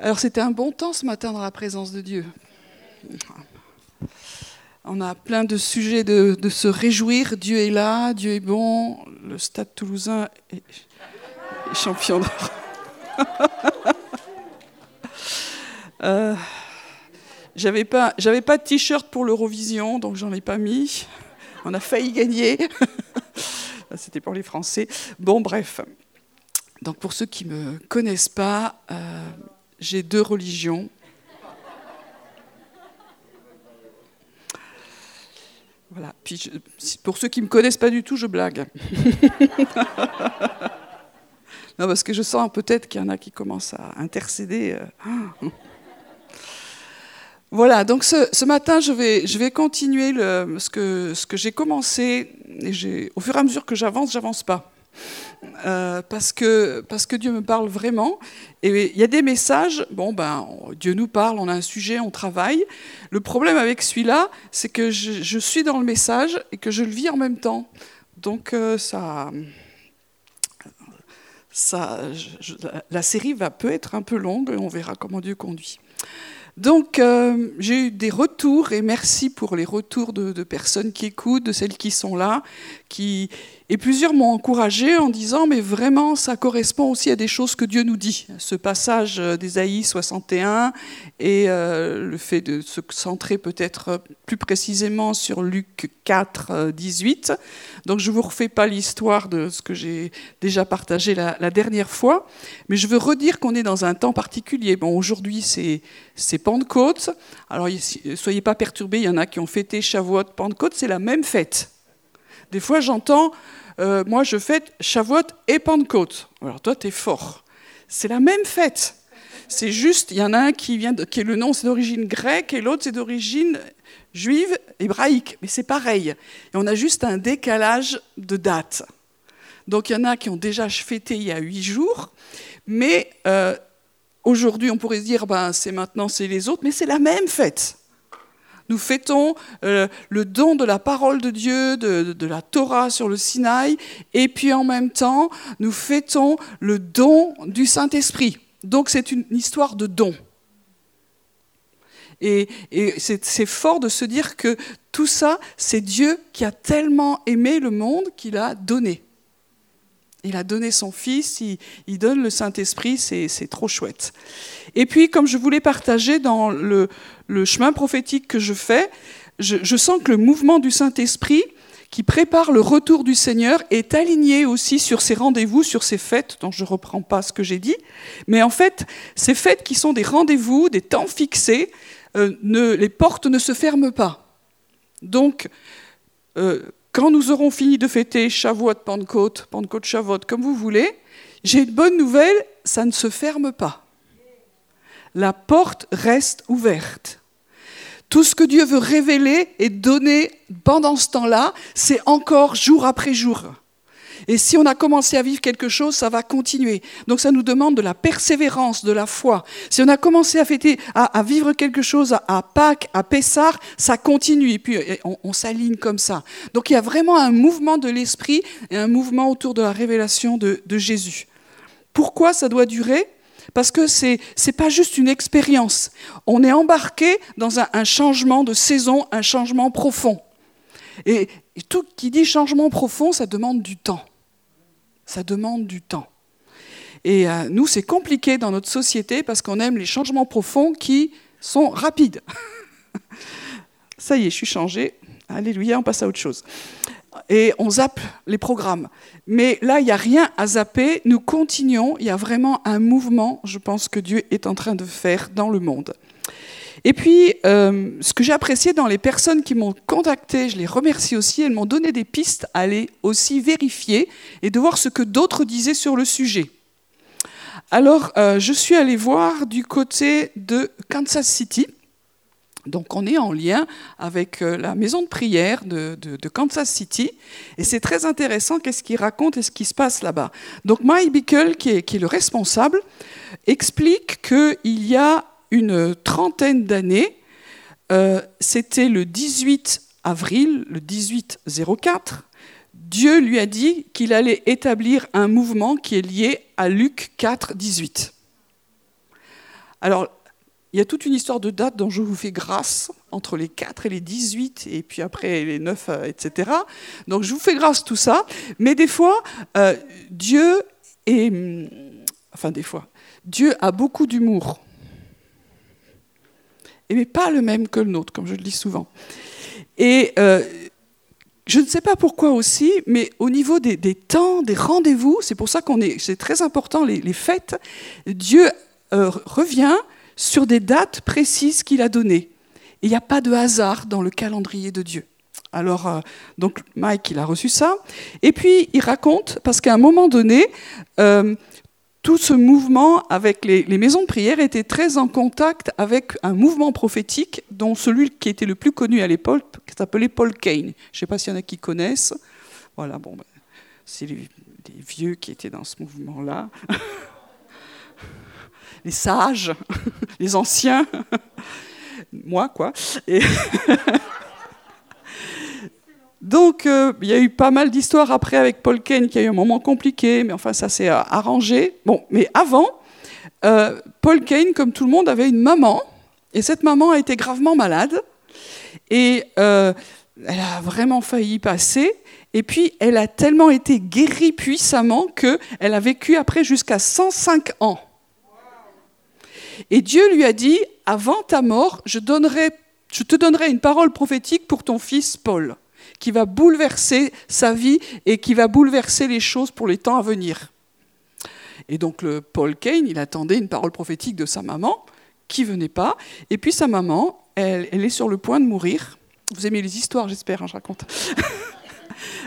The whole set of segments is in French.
Alors c'était un bon temps ce matin dans la présence de Dieu. On a plein de sujets de, se réjouir. Dieu est là, Dieu est bon. Le Stade toulousain est, champion d'or. euh, j'avais pas, de t-shirt pour l'Eurovision, donc j'en ai pas mis. On a failli gagner. C'était pour les Français. Bon, bref. Donc pour ceux qui ne me connaissent pas, euh, j'ai deux religions. Voilà. Puis pour ceux qui ne me connaissent pas du tout, je blague. non, parce que je sens peut-être qu'il y en a qui commencent à intercéder. Euh. Voilà, donc ce, matin, je vais, je vais continuer ce que, ce que j'ai commencé. Et au fur et à mesure que j'avance, j'avance pas. Euh, parce, que, Dieu me parle vraiment. Et il y a des messages, bon, ben, Dieu nous parle, on a un sujet, on travaille. Le problème avec celui-là, c'est que je, suis dans le message et que je le vis en même temps. Donc, euh, la série va peut être un peu longue, on verra comment Dieu conduit. Donc, euh, j'ai eu des retours, et merci pour les retours de, personnes qui écoutent, de celles qui sont là, et plusieurs m'ont encouragé en disant, mais vraiment, ça correspond aussi à des choses que Dieu nous dit. Ce passage euh, d'Ésaïe 61 et euh, le fait de se centrer peut-être plus précisément sur Luc 4, 18. Euh, Donc je ne vous refais pas l'histoire de ce que j'ai déjà partagé la, dernière fois, mais je veux redire qu'on est dans un temps particulier. Bon, aujourd'hui, c'est, c'est Pentecôte. Alors, soyez pas perturbés, il y en a qui ont fêté Shavuot, Pentecôte, c'est la même fête. Des fois, j'entends, euh, moi, je fête Shavuot et Pentecôte. Alors, toi, tu es fort. C'est la même fête. C'est juste, il y en a un qui vient, de, qui est le nom, c'est d'origine grecque, et l'autre, c'est d'origine juive, hébraïque. Mais c'est pareil. Et on a juste un décalage de date. Donc, il y en a qui ont déjà fêté il y a huit jours, mais euh, aujourd'hui, on pourrait se dire, ben, c'est maintenant, c'est les autres, mais c'est la même fête. Nous fêtons euh, le don de la parole de Dieu, de, la Torah sur le Sinaï, et puis en même temps, nous fêtons le don du Saint-Esprit. Donc c'est une histoire de don. Et, c'est fort de se dire que tout ça, c'est Dieu qui a tellement aimé le monde qu'il a donné. Il a donné son Fils, il, donne le Saint-Esprit, c'est trop chouette. Et puis, comme je voulais partager dans le, chemin prophétique que je fais, je, sens que le mouvement du Saint-Esprit qui prépare le retour du Seigneur est aligné aussi sur ces rendez-vous, sur ces fêtes, dont je ne reprends pas ce que j'ai dit. Mais en fait, ces fêtes qui sont des rendez-vous, des temps fixés, euh, les portes ne se ferment pas. Donc, euh, quand nous aurons fini de fêter Shavuot, Pentecôte, Pentecôte, Shavuot, comme vous voulez, j'ai une bonne nouvelle, ça ne se ferme pas. La porte reste ouverte. Tout ce que Dieu veut révéler et donner pendant ce temps-là, c'est encore jour après jour. Et si on a commencé à vivre quelque chose, ça va continuer. Donc ça nous demande de la persévérance, de la foi. Si on a commencé à fêter, à, vivre quelque chose à, Pâques, à Pessar, ça continue. Et puis on, s'aligne comme ça. Donc il y a vraiment un mouvement de l'esprit et un mouvement autour de la révélation de, Jésus. Pourquoi ça doit durer? Parce que ce n'est pas juste une expérience. On est embarqué dans un, changement de saison, un changement profond. et, tout qui dit changement profond, ça demande du temps ça demande du temps. Et euh, nous, c'est compliqué dans notre société parce qu'on aime les changements profonds qui sont rapides. ça y est, je suis changé. Alléluia, on passe à autre chose. Et on zappe les programmes. Mais là, il n'y a rien à zapper. Nous continuons. Il y a vraiment un mouvement, je pense, que Dieu est en train de faire dans le monde. Et puis, euh, ce que j'ai apprécié dans les personnes qui m'ont contacté, je les remercie aussi, elles m'ont donné des pistes à aller aussi vérifier et de voir ce que d'autres disaient sur le sujet. Alors, euh, je suis allée voir du côté de Kansas City. Donc on est en lien avec euh, la maison de prière de, Kansas City. Et c'est très intéressant qu'est-ce qu'il raconte et ce qui se passe là-bas. Donc Mike Bickle, qui est, le responsable, explique qu'il y a une trentaine d'années. Euh, c'était le 18 avril, le 1804. Dieu lui a dit qu'il allait établir un mouvement qui est lié à Luc 4, 18. Alors, il y a toute une histoire de date dont je vous fais grâce, entre les 4 et les 18, et puis après les 9, etc. Donc je vous fais grâce tout ça, mais des fois, euh, Dieu est... Enfin, des fois, Dieu a beaucoup d'humour. Mais pas le même que le nôtre, comme je le dis souvent. Et euh, je ne sais pas pourquoi aussi, mais au niveau des, temps, des rendez-vous, c'est pour ça qu'on est, c'est très important les, fêtes. Dieu euh, revient sur des dates précises qu'il a données. Il n'y a pas de hasard dans le calendrier de Dieu. Alors, euh, donc Mike, il a reçu ça. Et puis, il raconte, parce qu'à un moment donné, euh, tout ce mouvement avec les, maisons de prière était très en contact avec un mouvement prophétique dont celui qui était le plus connu à l'époque s'appelait Paul Kane. Je ne sais pas s'il y en a qui connaissent. Voilà, bon, ben, c'est les, vieux qui étaient dans ce mouvement-là. les sages, les anciens, moi quoi. Donc, euh, il y a eu pas mal d'histoires après avec Paul Kane, qui a eu un moment compliqué, mais enfin, ça s'est arrangé. Bon, mais avant, euh, Paul Kane, comme tout le monde, avait une maman, et cette maman a été gravement malade, et euh, elle a vraiment failli passer, et puis elle a tellement été guérie puissamment qu'elle a vécu après jusqu'à 105 ans. Et Dieu lui a dit, avant ta mort, je, te donnerai une parole prophétique pour ton fils Paul, qui va bouleverser sa vie et qui va bouleverser les choses pour les temps à venir. Et donc Paul Kane, il attendait une parole prophétique de sa maman, qui venait pas. Et puis sa maman, elle, elle est sur le point de mourir. Vous aimez les histoires, j'espère, hein, je raconte.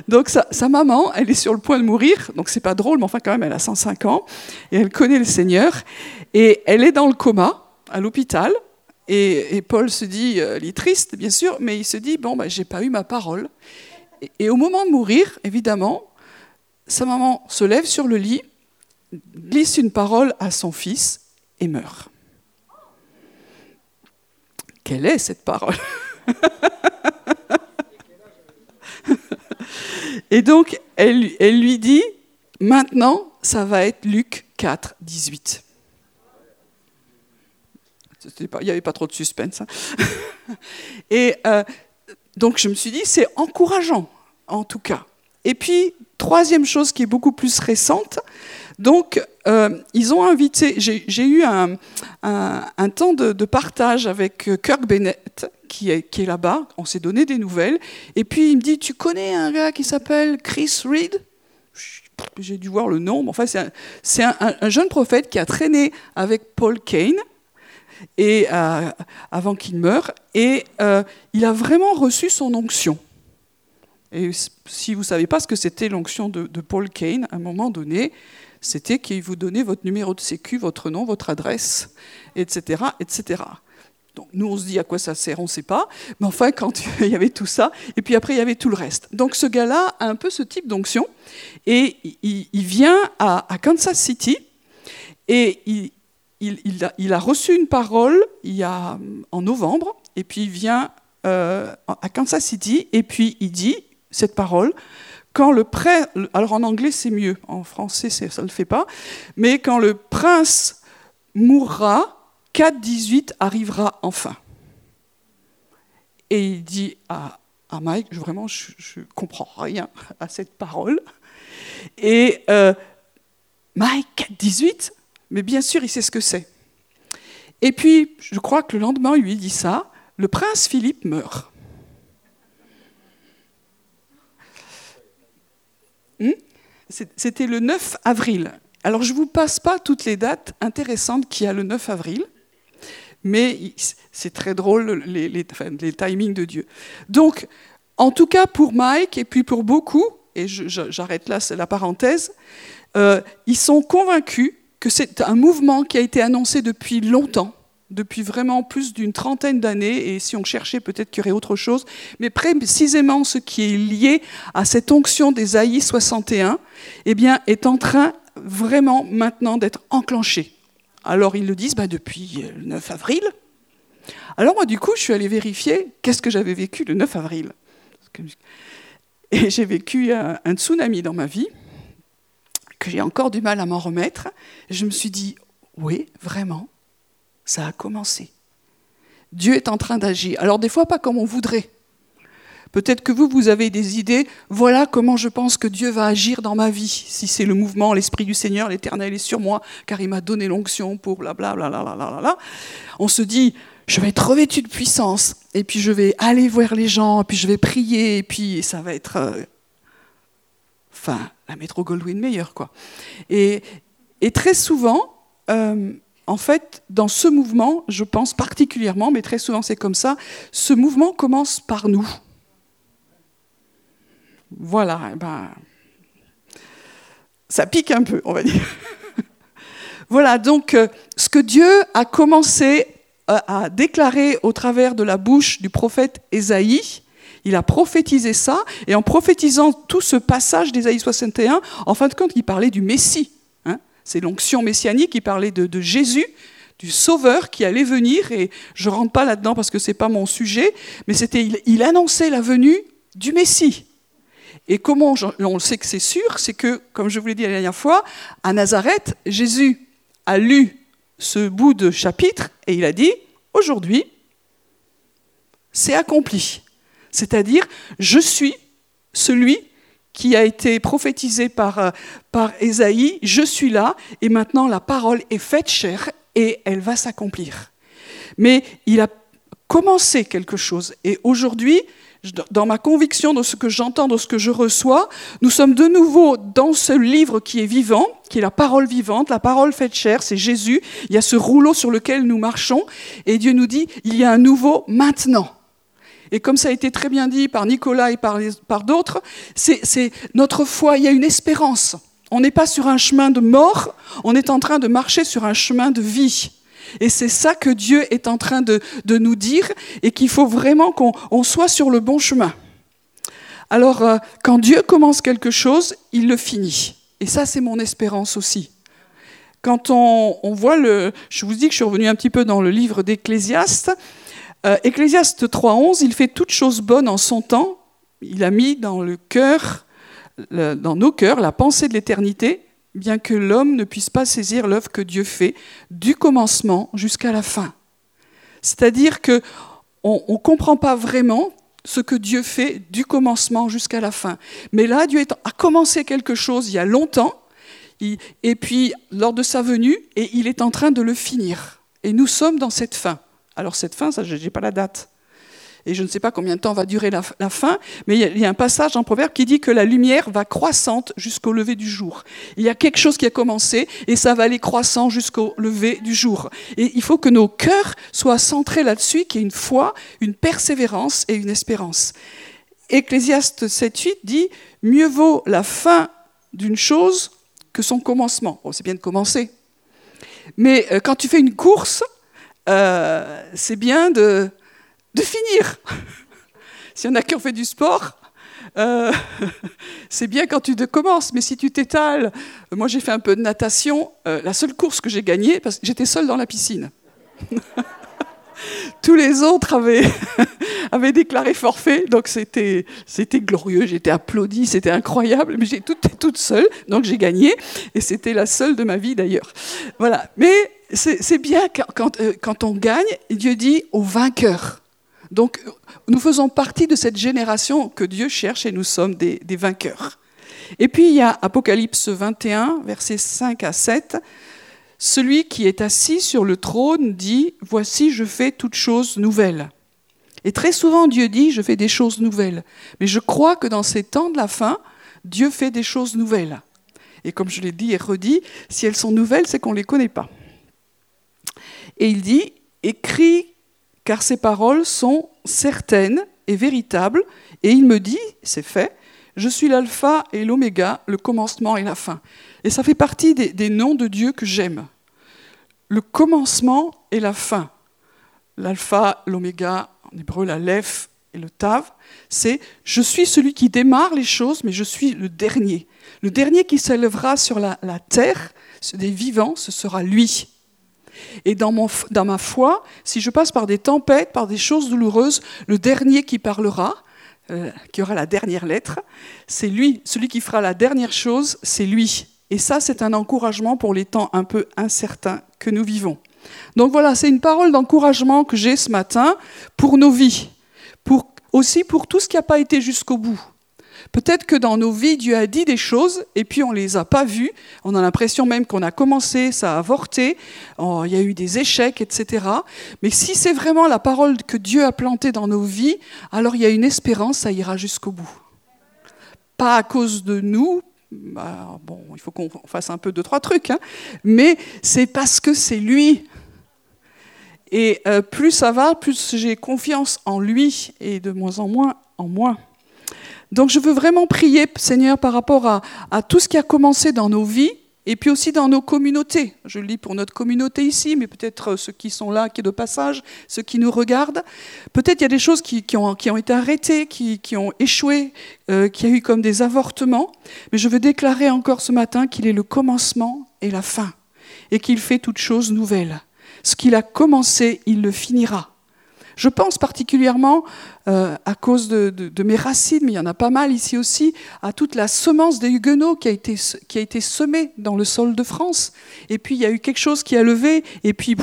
Donc sa, maman, elle est sur le point de mourir, donc c'est pas drôle, mais enfin quand même, elle a 105 ans, et elle connaît le Seigneur, et elle est dans le coma, à l'hôpital, et, Paul se dit, euh, il est triste, bien sûr, mais il se dit, bon, ben, j'ai pas eu ma parole. Et, et, au moment de mourir, évidemment, sa maman se lève sur le lit, glisse une parole à son fils et meurt. Quelle est cette parole? Et donc, elle, lui dit, maintenant, ça va être Luc 4, 18. il n'y avait pas trop de suspense. Hein. Et euh, donc, je me suis dit, c'est encourageant, en tout cas. Et puis, troisième chose qui est beaucoup plus récente, donc, euh, ils ont invité, j'ai eu un, temps de, de, partage avec Kirk Bennett, qui est, là-bas, on s'est donné des nouvelles, et puis il me dit, tu connais un gars qui s'appelle Chris Reed? J'ai dû voir le nom, mais enfin c'est un, jeune prophète qui a traîné avec Paul Kane, et, euh, avant qu'il meure, et euh, il a vraiment reçu son onction. Et si vous ne savez pas ce que c'était l'onction de, de, Paul Kane, à un moment donné, c'était qu'il vous donnait votre numéro de sécu, votre nom, votre adresse, etc., etc. Donc nous, on se dit à quoi ça sert, on ne sait pas. Mais enfin, quand il y avait tout ça, et puis après, il y avait tout le reste. Donc ce gars-là a un peu ce type d'onction, et il, vient à, Kansas City, et il, a, reçu une parole il y a, en novembre, et puis il vient euh, à Kansas City, et puis il dit cette parole, quand le prince, alors en anglais c'est mieux, en français ça ne le fait pas, mais quand le prince mourra, 4.18 arrivera enfin. Et il dit à, Mike, vraiment, je ne comprends rien à cette parole. Et euh, Mike, 4.18 Mais bien sûr, il sait ce que c'est. Et puis, je crois que le lendemain, il lui dit ça, le prince Philippe meurt. Hmm? C'était le 9 avril. Alors, je ne vous passe pas toutes les dates intéressantes qu'il y a le 9 avril mais c'est très drôle les, timings de Dieu. Donc, en tout cas pour Mike et puis pour beaucoup, et j'arrête là la parenthèse, euh, ils sont convaincus que c'est un mouvement qui a été annoncé depuis longtemps, depuis vraiment plus d'une trentaine d'années, et si on cherchait, peut-être qu'il y aurait autre chose, mais précisément ce qui est lié à cette onction des AI 61, eh bien, est en train vraiment maintenant d'être enclenché. Alors ils le disent bah, depuis le 9 avril. Alors moi du coup je suis allée vérifier qu'est-ce que j'avais vécu le 9 avril. Et j'ai vécu un, tsunami dans ma vie, que j'ai encore du mal à m'en remettre. je me suis dit, oui, vraiment, Ça a commencé. Dieu est en train d'agir. Alors des fois pas comme on voudrait. Peut-être que vous, vous avez des idées, voilà comment je pense que Dieu va agir dans ma vie. Si c'est le mouvement, l'Esprit du Seigneur, l'Éternel est sur moi, car il m'a donné l'onction pour blablabla. Bla, bla, bla, bla, On se dit, je vais être revêtu de puissance, et puis je vais aller voir les gens, et puis je vais prier, et puis ça va être... Euh, enfin, la métro Goldwyn meilleure, quoi. Et, et très souvent, euh, en fait, dans ce mouvement, je pense particulièrement, mais très souvent c'est comme ça, ce mouvement commence par nous. Voilà, eh ben, ça pique un peu, on va dire. voilà, donc euh, ce que Dieu a commencé euh, à déclarer au travers de la bouche du prophète Ésaïe, il a prophétisé ça, et en prophétisant tout ce passage d'Ésaïe 61, en fin de compte, il parlait du Messie. Hein. C'est l'onction messianique, il parlait de, Jésus, du Sauveur qui allait venir, et je ne rentre pas là-dedans parce que ce n'est pas mon sujet, mais c'était, il annonçait la venue du Messie. Et comment on sait que c'est sûr C'est que, comme je vous l'ai dit la dernière fois, à Nazareth, Jésus a lu ce bout de chapitre et il a dit, aujourd'hui, c'est accompli. C'est-à-dire, je suis celui qui a été prophétisé par, euh, par Ésaïe, je suis là, et maintenant la parole est faite chère et elle va s'accomplir. Mais il a commencé quelque chose, et aujourd'hui, dans ma conviction, dans ce que j'entends, dans ce que je reçois, nous sommes de nouveau dans ce livre qui est vivant, qui est la parole vivante, la parole faite chair, c'est Jésus. Il y a ce rouleau sur lequel nous marchons, et Dieu nous dit, il y a un nouveau maintenant. Et comme ça a été très bien dit par Nicolas et par, par d'autres, c'est notre foi, il y a une espérance. On n'est pas sur un chemin de mort, on est en train de marcher sur un chemin de vie. Et c'est ça que Dieu est en train de, nous dire et qu'il faut vraiment qu'on soit sur le bon chemin. Alors, euh, quand Dieu commence quelque chose, il le finit. Et ça, c'est mon espérance aussi. Quand on, voit le... Je vous dis que je suis revenu un petit peu dans le livre d'Ecclésiaste. Euh, Ecclésiaste 3.11, il fait toutes choses bonnes en son temps. Il a mis dans le cœur, dans nos cœurs, la pensée de l'éternité bien que l'homme ne puisse pas saisir l'œuvre que Dieu fait du commencement jusqu'à la fin. C'est-à-dire que on ne comprend pas vraiment ce que Dieu fait du commencement jusqu'à la fin. Mais là, Dieu a commencé quelque chose il y a longtemps, et puis lors de sa venue, et il est en train de le finir. Et nous sommes dans cette fin. Alors cette fin, ça, je n'ai pas la date et je ne sais pas combien de temps va durer la, fin, mais il y, a, un passage en Proverbe qui dit que la lumière va croissante jusqu'au lever du jour. Il y a quelque chose qui a commencé et ça va aller croissant jusqu'au lever du jour. Et il faut que nos cœurs soient centrés là-dessus, qu'il y ait une foi, une persévérance et une espérance. Ecclésiaste 7.8 dit Mieux vaut la fin d'une chose que son commencement. C'est bien de commencer. Mais euh, quand tu fais une course, euh, c'est bien de de finir. S'il y en a qui ont fait du sport, euh, c'est bien quand tu commences, mais si tu t'étales, moi j'ai fait un peu de natation, euh, la seule course que j'ai gagnée, parce que j'étais seule dans la piscine. Tous les autres avaient, déclaré forfait, donc c'était, glorieux, j'étais applaudie, c'était incroyable, mais j'étais toute, seule, donc j'ai gagné, et c'était la seule de ma vie d'ailleurs. Voilà, mais c'est, bien quand, quand, euh, quand on gagne, Dieu dit au vainqueur. Donc nous faisons partie de cette génération que Dieu cherche et nous sommes des, vainqueurs. Et puis il y a Apocalypse 21, versets 5 à 7. Celui qui est assis sur le trône dit, Voici, je fais toutes choses nouvelles. Et très souvent, Dieu dit, je fais des choses nouvelles. Mais je crois que dans ces temps de la fin, Dieu fait des choses nouvelles. Et comme je l'ai dit et redit, si elles sont nouvelles, c'est qu'on ne les connaît pas. Et il dit, écris car ces paroles sont certaines et véritables, et il me dit, c'est fait, je suis l'alpha et l'oméga, le commencement et la fin. Et ça fait partie des, noms de Dieu que j'aime. Le commencement et la fin. L'alpha, l'oméga, en hébreu la lef et le tav, c'est je suis celui qui démarre les choses, mais je suis le dernier. Le dernier qui s'élèvera sur la, la terre, des vivants, ce sera lui. Et dans, ma foi, si je passe par des tempêtes, par des choses douloureuses, le dernier qui parlera, euh, qui aura la dernière lettre, c'est lui. Celui qui fera la dernière chose, c'est lui. Et ça, c'est un encouragement pour les temps un peu incertains que nous vivons. Donc voilà, c'est une parole d'encouragement que j'ai ce matin pour nos vies, pour, aussi pour tout ce qui n'a pas été jusqu'au bout. Peut-être que dans nos vies, Dieu a dit des choses et puis on ne les a pas vues. On a l'impression même qu'on a commencé, ça a avorté, oh, il y a eu des échecs, etc. Mais si c'est vraiment la parole que Dieu a plantée dans nos vies, alors il y a une espérance, ça ira jusqu'au bout. Pas à cause de nous, bah, bon, il faut qu'on fasse un peu deux, trois trucs, hein, mais c'est parce que c'est lui. Et euh, plus ça va, plus j'ai confiance en lui et de moins en moins en moi. Donc je veux vraiment prier, Seigneur, par rapport à, tout ce qui a commencé dans nos vies et puis aussi dans nos communautés. Je lis pour notre communauté ici, mais peut-être ceux qui sont là, qui sont de passage, ceux qui nous regardent. Peut-être il y a des choses qui, ont, été arrêtées, qui, ont échoué, euh, qui a eu comme des avortements. Mais je veux déclarer encore ce matin qu'il est le commencement et la fin, et qu'il fait toutes choses nouvelles. Ce qu'il a commencé, il le finira. Je pense particulièrement, euh, à cause de, mes racines, mais il y en a pas mal ici aussi, à toute la semence des Huguenots qui a été, qui a été semée dans le sol de France. Et puis il y a eu quelque chose qui a levé, et puis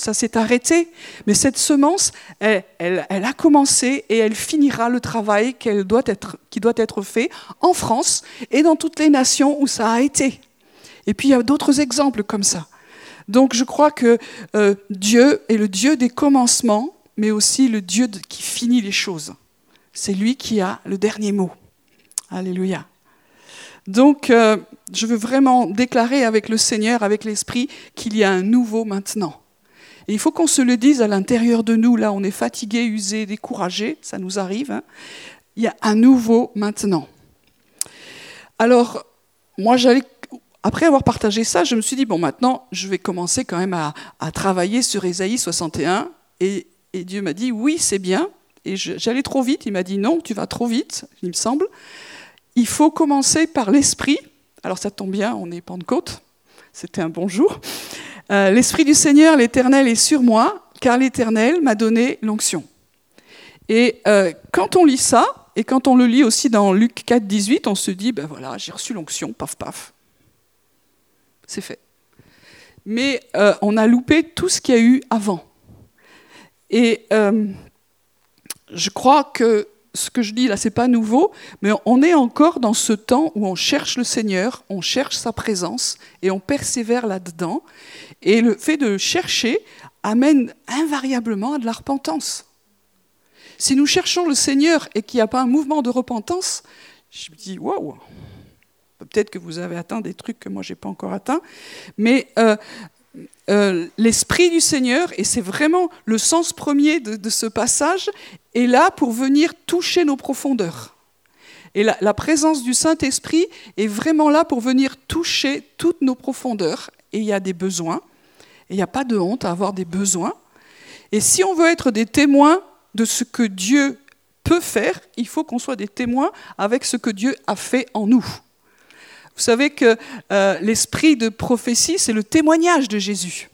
ça s'est arrêté. Mais cette semence, elle, a commencé et elle finira le travail doit être, qui doit être fait en France et dans toutes les nations où ça a été. Et puis il y a d'autres exemples comme ça. Donc je crois que euh, Dieu est le Dieu des commencements mais aussi le Dieu qui finit les choses. C'est lui qui a le dernier mot. Alléluia. Donc, euh, je veux vraiment déclarer avec le Seigneur, avec l'Esprit, qu'il y a un nouveau maintenant. Et il faut qu'on se le dise à l'intérieur de nous. Là, on est fatigué, usé, découragé, ça nous arrive. Hein. Il y a un nouveau maintenant. Alors, moi, j'allais après avoir partagé ça, je me suis dit, bon, maintenant, je vais commencer quand même à, à travailler sur Ésaïe 61 et et Dieu m'a dit, oui, c'est bien. Et j'allais trop vite. Il m'a dit, non, tu vas trop vite, il me semble. Il faut commencer par l'Esprit. Alors ça tombe bien, on est Pentecôte. C'était un bon jour. Euh, L'Esprit du Seigneur, l'Éternel, est sur moi, car l'Éternel m'a donné l'onction. Et euh, quand on lit ça, et quand on le lit aussi dans Luc 4, 18, on se dit, ben voilà, j'ai reçu l'onction, paf, paf. C'est fait. Mais euh, on a loupé tout ce qu'il y a eu avant. Et euh, je crois que ce que je dis là, c'est pas nouveau, mais on est encore dans ce temps où on cherche le Seigneur, on cherche sa présence et on persévère là-dedans. Et le fait de chercher amène invariablement à de la repentance. Si nous cherchons le Seigneur et qu'il n'y a pas un mouvement de repentance, je me dis waouh, peut-être que vous avez atteint des trucs que moi j'ai pas encore atteints, mais euh, euh, l'Esprit du Seigneur, et c'est vraiment le sens premier de, ce passage, est là pour venir toucher nos profondeurs. Et la, la présence du Saint-Esprit est vraiment là pour venir toucher toutes nos profondeurs. Et il y a des besoins. Et il n'y a pas de honte à avoir des besoins. Et si on veut être des témoins de ce que Dieu peut faire, il faut qu'on soit des témoins avec ce que Dieu a fait en nous. Vous savez que euh, l'esprit de prophétie, c'est le témoignage de Jésus.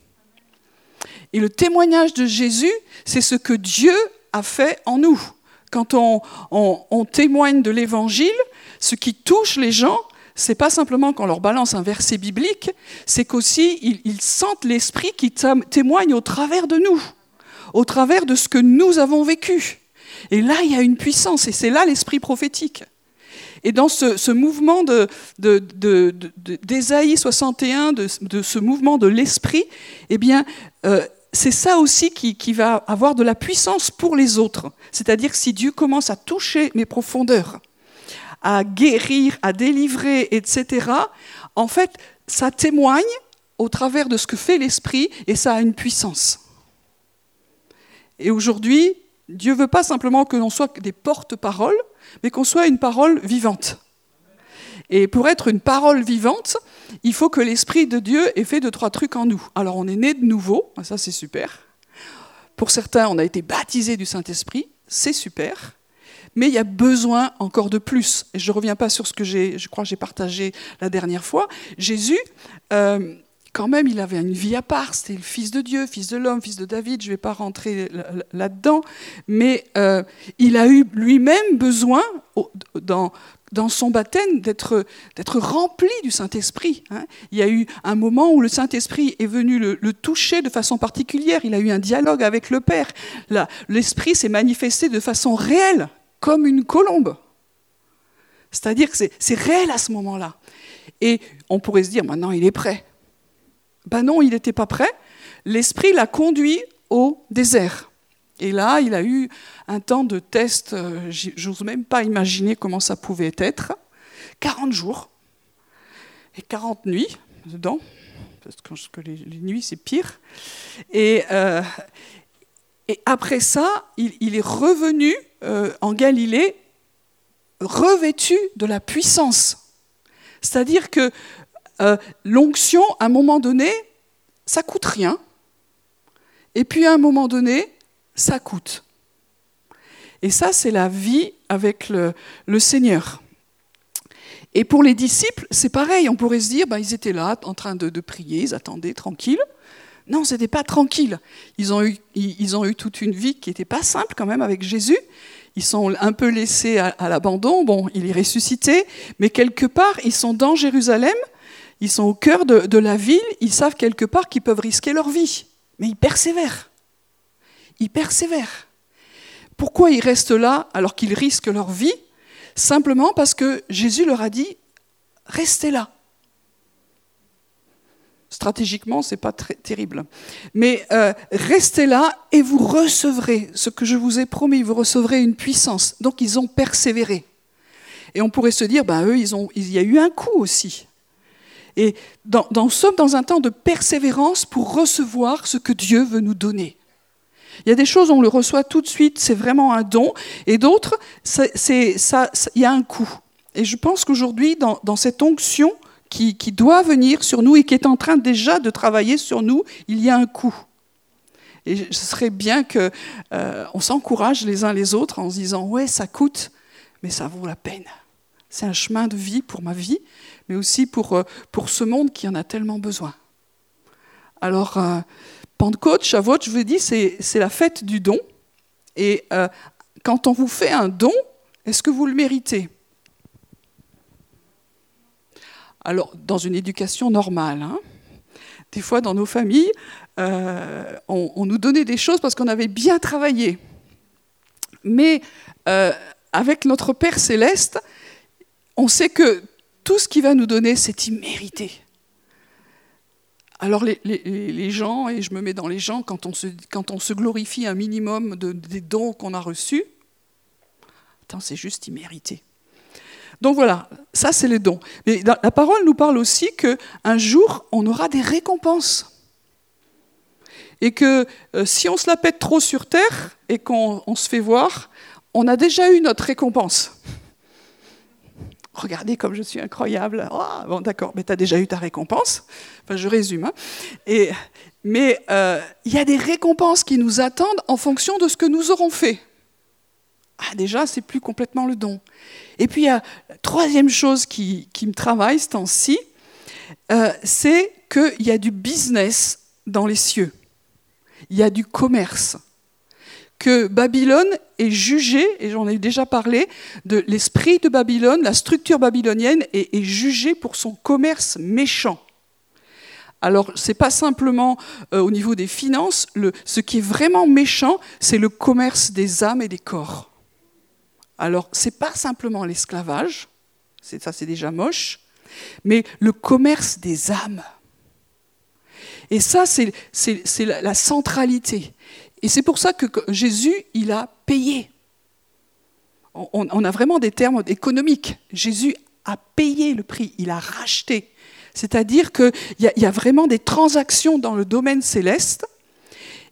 Et le témoignage de Jésus, c'est ce que Dieu a fait en nous. Quand on, témoigne de l'évangile, ce qui touche les gens, c'est pas simplement qu'on leur balance un verset biblique, c'est qu'aussi ils, ils sentent l'esprit qui témoigne au travers de nous, au travers de ce que nous avons vécu. Et là, il y a une puissance, et c'est là l'esprit prophétique. Et dans ce, mouvement de, 61, de, ce mouvement de l'esprit, eh bien, euh, c'est ça aussi qui, qui, va avoir de la puissance pour les autres. C'est-à-dire si Dieu commence à toucher mes profondeurs, à guérir, à délivrer, etc., en fait, ça témoigne au travers de ce que fait l'esprit et ça a une puissance. Et aujourd'hui, Dieu veut pas simplement que l'on soit des porte-paroles, mais qu'on soit une parole vivante. Et pour être une parole vivante, il faut que l'Esprit de Dieu ait fait deux, trois trucs en nous. Alors on est né de nouveau, ça c'est super. Pour certains, on a été baptisé du Saint-Esprit, c'est super. Mais il y a besoin encore de plus. Et je ne reviens pas sur ce que j'ai, je crois j'ai partagé la dernière fois. Jésus, euh, quand même, il avait une vie à part. C'était le Fils de Dieu, Fils de l'homme, Fils de David. Je ne vais pas rentrer là-dedans. Mais euh, il a eu lui-même besoin, dans, son baptême d'être rempli du Saint-Esprit. Hein. Il y a eu un moment où le Saint-Esprit est venu le, toucher de façon particulière. Il a eu un dialogue avec le Père. L'Esprit s'est manifesté de façon réelle, comme une colombe. C'est-à-dire que c'est réel à ce moment-là. Et on pourrait se dire, maintenant il est prêt. Ben non, il n'était pas prêt. L'Esprit l'a conduit au désert. Et là, il a eu un temps de test, euh, j'ose même pas imaginer comment ça pouvait être. 40 jours et 40 nuits dedans, parce que les, nuits c'est pire. Et, euh, après ça, il, est revenu euh, en Galilée revêtu de la puissance. C'est-à-dire que l'onction, à un moment donné, ça coûte rien. Et puis à un moment donné, ça coûte. Et ça, c'est la vie avec le, Seigneur. Et pour les disciples, c'est pareil. On pourrait se dire, ben, ils étaient là en train de, prier, ils attendaient tranquille. Non, ce n'était pas tranquille. Ils ont, eu, ils ont eu toute une vie qui n'était pas simple quand même avec Jésus. Ils sont un peu laissés à, l'abandon. Bon, il est ressuscité, mais quelque part, ils sont dans Jérusalem, ils sont au cœur de, la ville, ils savent quelque part qu'ils peuvent risquer leur vie. Mais ils persévèrent ils persévèrent. Pourquoi ils restent là alors qu'ils risquent leur vie? Simplement parce que Jésus leur a dit restez là. Stratégiquement, ce n'est pas terrible. Mais euh, restez là et vous recevrez ce que je vous ai promis, vous recevrez une puissance. Donc ils ont persévéré. Et on pourrait se dire, ben, eux, il y a eu un coup aussi. Et nous sommes dans un temps de persévérance pour recevoir ce que Dieu veut nous donner. Il y a des choses, on le reçoit tout de suite, c'est vraiment un don, et d'autres, il y a un coût. Et je pense qu'aujourd'hui, dans, cette onction qui, doit venir sur nous et qui est en train déjà de travailler sur nous, il y a un coût. Et ce serait bien qu'on euh, s'encourage les uns les autres en se disant ouais, ça coûte, mais ça vaut la peine. C'est un chemin de vie pour ma vie, mais aussi pour, euh, pour ce monde qui en a tellement besoin. Alors, euh, Pentecôte, Shavuot, je vous ai dit, c'est la fête du don. Et euh, quand on vous fait un don, est-ce que vous le méritez? Alors, dans une éducation normale, hein. des fois dans nos familles, euh, on, nous donnait des choses parce qu'on avait bien travaillé. Mais avec notre Père céleste, on sait que tout ce qu'il va nous donner, c'est immérité. Alors les, gens, et je me mets dans les gens, quand on se, glorifie un minimum des dons qu'on a reçus, c'est juste immérité. Donc voilà, ça c'est les dons. Mais la parole nous parle aussi qu'un jour, on aura des récompenses. Et que euh, si on se la pète trop sur terre et qu'on se fait voir, on a déjà eu notre récompense regardez comme je suis incroyable. Ah, bon, d'accord, mais tu as déjà eu ta récompense. Enfin, je résume. Hein. Et, mais euh, il y a des récompenses qui nous attendent en fonction de ce que nous aurons fait. Ah, déjà, c'est plus complètement le don. Et puis, il y a la troisième chose qui, me travaille ce temps-ci, euh, c'est qu'il y a du business dans les cieux. Il y a du commerce que Babylone est jugée, et j'en ai déjà parlé, de l'esprit de Babylone, la structure babylonienne est, jugée pour son commerce méchant. Alors, ce n'est pas simplement euh, au niveau des finances, ce qui est vraiment méchant, c'est le commerce des âmes et des corps. Alors, ce n'est pas simplement l'esclavage, ça c'est déjà moche, mais le commerce des âmes. Et ça, c'est la centralité. Et c'est pour ça que Jésus, il a payé. On, a vraiment des termes économiques. Jésus a payé le prix, il a racheté. C'est-à-dire qu'il y, a vraiment des transactions dans le domaine céleste.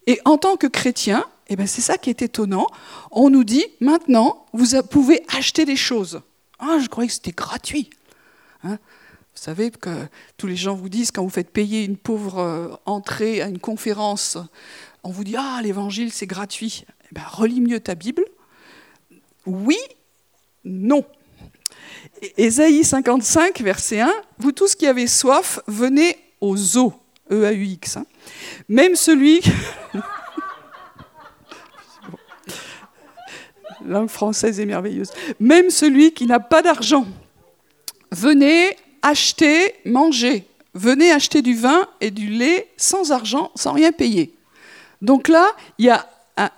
Et en tant que chrétien, eh ben c'est ça qui est étonnant, on nous dit maintenant, vous pouvez acheter des choses. Ah, je croyais que c'était gratuit. Hein? vous savez que tous les gens vous disent, quand vous faites payer une pauvre euh, entrée à une conférence on vous dit Ah, l'évangile, c'est gratuit. Eh ben, relis mieux ta Bible. Oui, non. Ésaïe 55, verset 1 Vous tous qui avez soif, venez aux eaux. E-A-U-X. Même celui. langue française est merveilleuse. Même celui qui n'a pas d'argent. Venez acheter, manger. Venez acheter du vin et du lait sans argent, sans rien payer. Donc là, il y a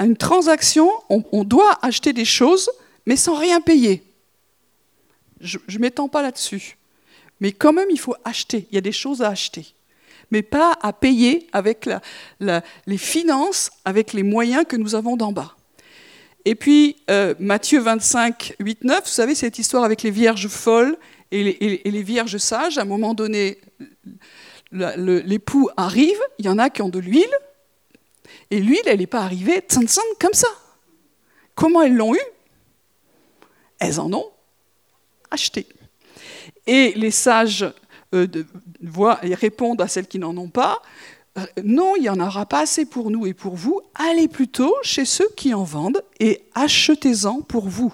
une transaction, on, doit acheter des choses, mais sans rien payer. Je ne m'étends pas là-dessus. Mais quand même, il faut acheter. Il y a des choses à acheter. Mais pas à payer avec les finances, avec les moyens que nous avons d'en bas. Et puis, euh, Matthieu 25, 8, 9, vous savez, cette histoire avec les vierges folles et les, vierges sages. À un moment donné, l'époux arrive, il y en a qui ont de l'huile, et l'huile, elle n'est pas arrivée comme ça. Comment elles l'ont eue Elles en ont acheté. Et les sages euh, répondent à celles qui n'en ont pas. Euh, non, il n'y en aura pas assez pour nous et pour vous. Allez plutôt chez ceux qui en vendent et achetez-en pour vous.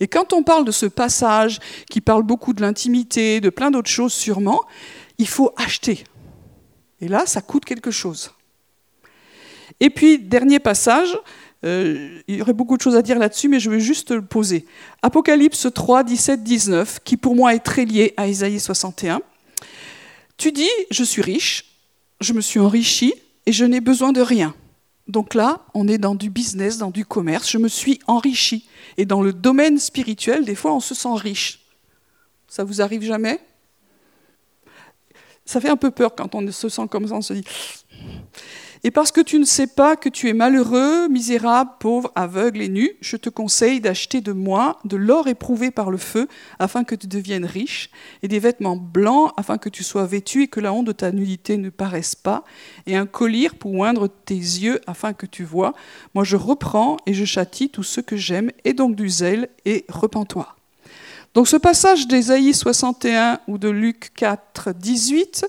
Et quand on parle de ce passage qui parle beaucoup de l'intimité, de plein d'autres choses sûrement, il faut acheter. Et là, ça coûte quelque chose. Et puis, dernier passage, euh, il y aurait beaucoup de choses à dire là-dessus, mais je vais juste le poser. Apocalypse 3, 17, 19, qui pour moi est très lié à Isaïe 61. Tu dis, je suis riche, je me suis enrichi et je n'ai besoin de rien. Donc là, on est dans du business, dans du commerce, je me suis enrichi. Et dans le domaine spirituel, des fois, on se sent riche. Ça vous arrive jamais? Ça fait un peu peur quand on se sent comme ça, on se dit et parce que tu ne sais pas que tu es malheureux, misérable, pauvre, aveugle et nu, je te conseille d'acheter de moi de l'or éprouvé par le feu, afin que tu deviennes riche, et des vêtements blancs, afin que tu sois vêtu et que la honte de ta nudité ne paraisse pas, et un collier pour oindre tes yeux, afin que tu vois. Moi je reprends et je châtie tous ceux que j'aime, et donc du zèle, et repens-toi. Donc ce passage d'Ésaïe 61 ou de Luc 4, 18,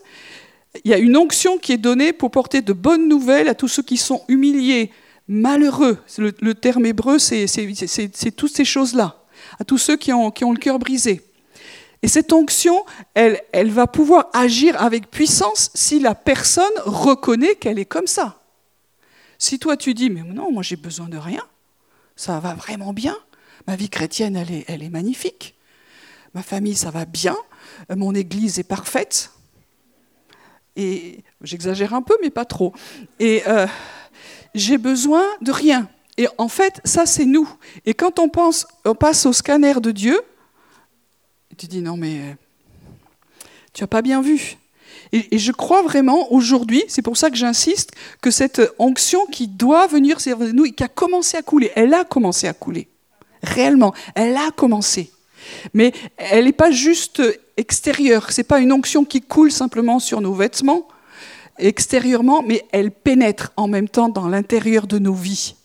il y a une onction qui est donnée pour porter de bonnes nouvelles à tous ceux qui sont humiliés, malheureux. Le, terme hébreu, c'est toutes ces choses-là. À tous ceux qui ont, le cœur brisé. Et cette onction, elle, va pouvoir agir avec puissance si la personne reconnaît qu'elle est comme ça. Si toi tu dis, mais non, moi j'ai besoin de rien, ça va vraiment bien, ma vie chrétienne, elle est magnifique, ma famille, ça va bien, mon église est parfaite, j'exagère un peu, mais pas trop. Et euh, j'ai besoin de rien. Et en fait, ça, c'est nous. Et quand on, passe au scanner de Dieu, tu dis non, mais euh, tu n'as pas bien vu. Et, je crois vraiment aujourd'hui, c'est pour ça que j'insiste, que cette onction qui doit venir servir nous, qui a commencé à couler, elle a commencé à couler. Réellement, elle a commencé. Mais elle n'est pas juste extérieure. Ce n'est pas une onction qui coule simplement sur nos vêtements extérieurement, mais elle pénètre en même temps dans l'intérieur de nos vies.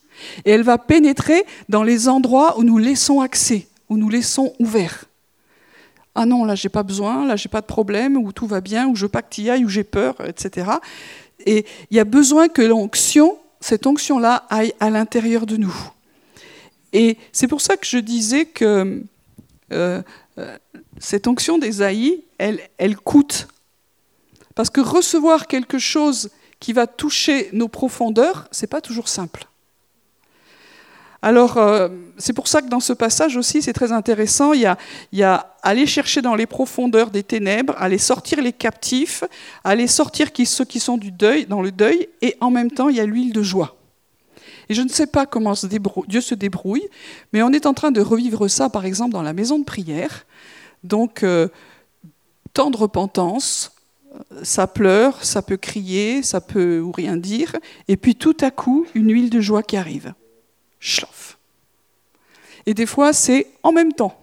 Et elle va pénétrer dans les endroits où nous laissons accès, où nous laissons ouverts. Ah non, là j'ai pas besoin, là j'ai pas de problème, où tout va bien, où je ailles, où j'ai peur, etc. Et il y a besoin que l'onction, cette onction-là, aille à l'intérieur de nous. Et c'est pour ça que je disais que euh, euh, cette onction d'Ésaïe, elle, elle coûte. Parce que recevoir quelque chose qui va toucher nos profondeurs, c'est pas toujours simple. Alors, euh, c'est pour ça que dans ce passage aussi, c'est très intéressant. Il y, a, il y, a, aller chercher dans les profondeurs des ténèbres, aller sortir les captifs, aller sortir ceux qui sont du deuil, dans le deuil, et en même temps, il y a l'huile de joie. Et je ne sais pas comment Dieu se débrouille, mais on est en train de revivre ça, par exemple, dans la maison de prière. Donc, euh, temps de repentance, ça pleure, ça peut crier, ça peut ou rien dire, et puis tout à coup, une huile de joie qui arrive. Schloff. Et des fois, c'est en même temps.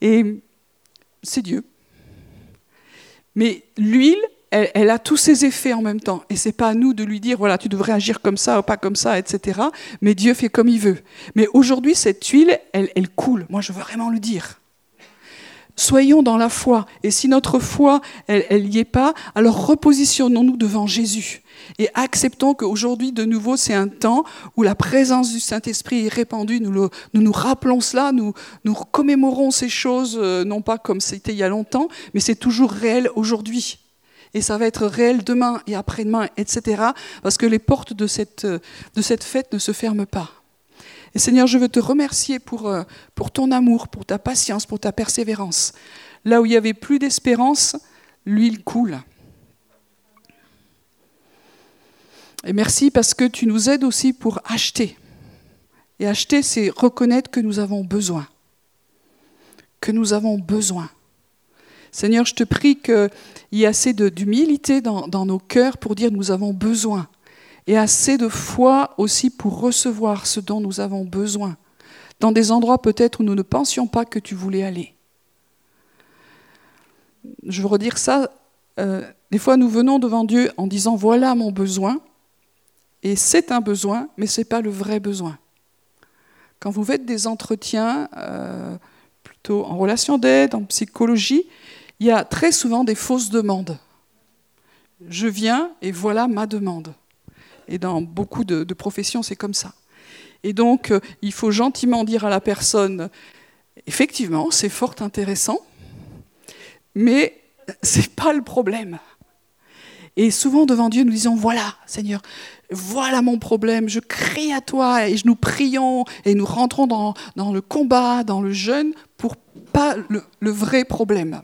Et c'est Dieu. Mais l'huile, elle, a tous ses effets en même temps. Et c'est pas à nous de lui dire, voilà, tu devrais agir comme ça ou pas comme ça, etc. Mais Dieu fait comme il veut. Mais aujourd'hui, cette huile, elle coule. Moi, je veux vraiment le dire. Soyons dans la foi. Et si notre foi, elle n'y est pas, alors repositionnons-nous devant Jésus. Et acceptons qu'aujourd'hui, de nouveau, c'est un temps où la présence du Saint-Esprit est répandue. Nous, nous, rappelons cela, nous, nous commémorons ces choses, euh, non pas comme c'était il y a longtemps, mais c'est toujours réel aujourd'hui et ça va être réel demain et après-demain, etc. Parce que les portes cette, de cette fête ne se ferment pas. Et Seigneur, je veux te remercier pour, euh, pour ton amour, pour ta patience, pour ta persévérance. Là où il n'y avait plus d'espérance, l'huile coule. Et merci parce que tu nous aides aussi pour acheter. Et acheter, c'est reconnaître que nous avons besoin. Que nous avons besoin. Seigneur, je te prie qu'il y ait assez d'humilité dans nos cœurs pour dire nous avons besoin. Et assez de foi aussi pour recevoir ce dont nous avons besoin. Dans des endroits peut-être où nous ne pensions pas que tu voulais aller. Je veux redire ça. Euh, des fois, nous venons devant Dieu en disant voilà mon besoin. Et c'est un besoin, mais ce n'est pas le vrai besoin. Quand vous faites des entretiens, euh, plutôt en relation d'aide, en psychologie, il y a très souvent des fausses demandes. Je viens et voilà ma demande. Et dans beaucoup de, professions, c'est comme ça. Et donc, euh, il faut gentiment dire à la personne, effectivement, c'est fort intéressant, mais ce n'est pas le problème. Et souvent devant Dieu, nous disons, voilà, Seigneur, voilà mon problème, je crie à toi et nous prions et nous rentrons dans, le combat, dans le jeûne, pour pas le, le vrai problème.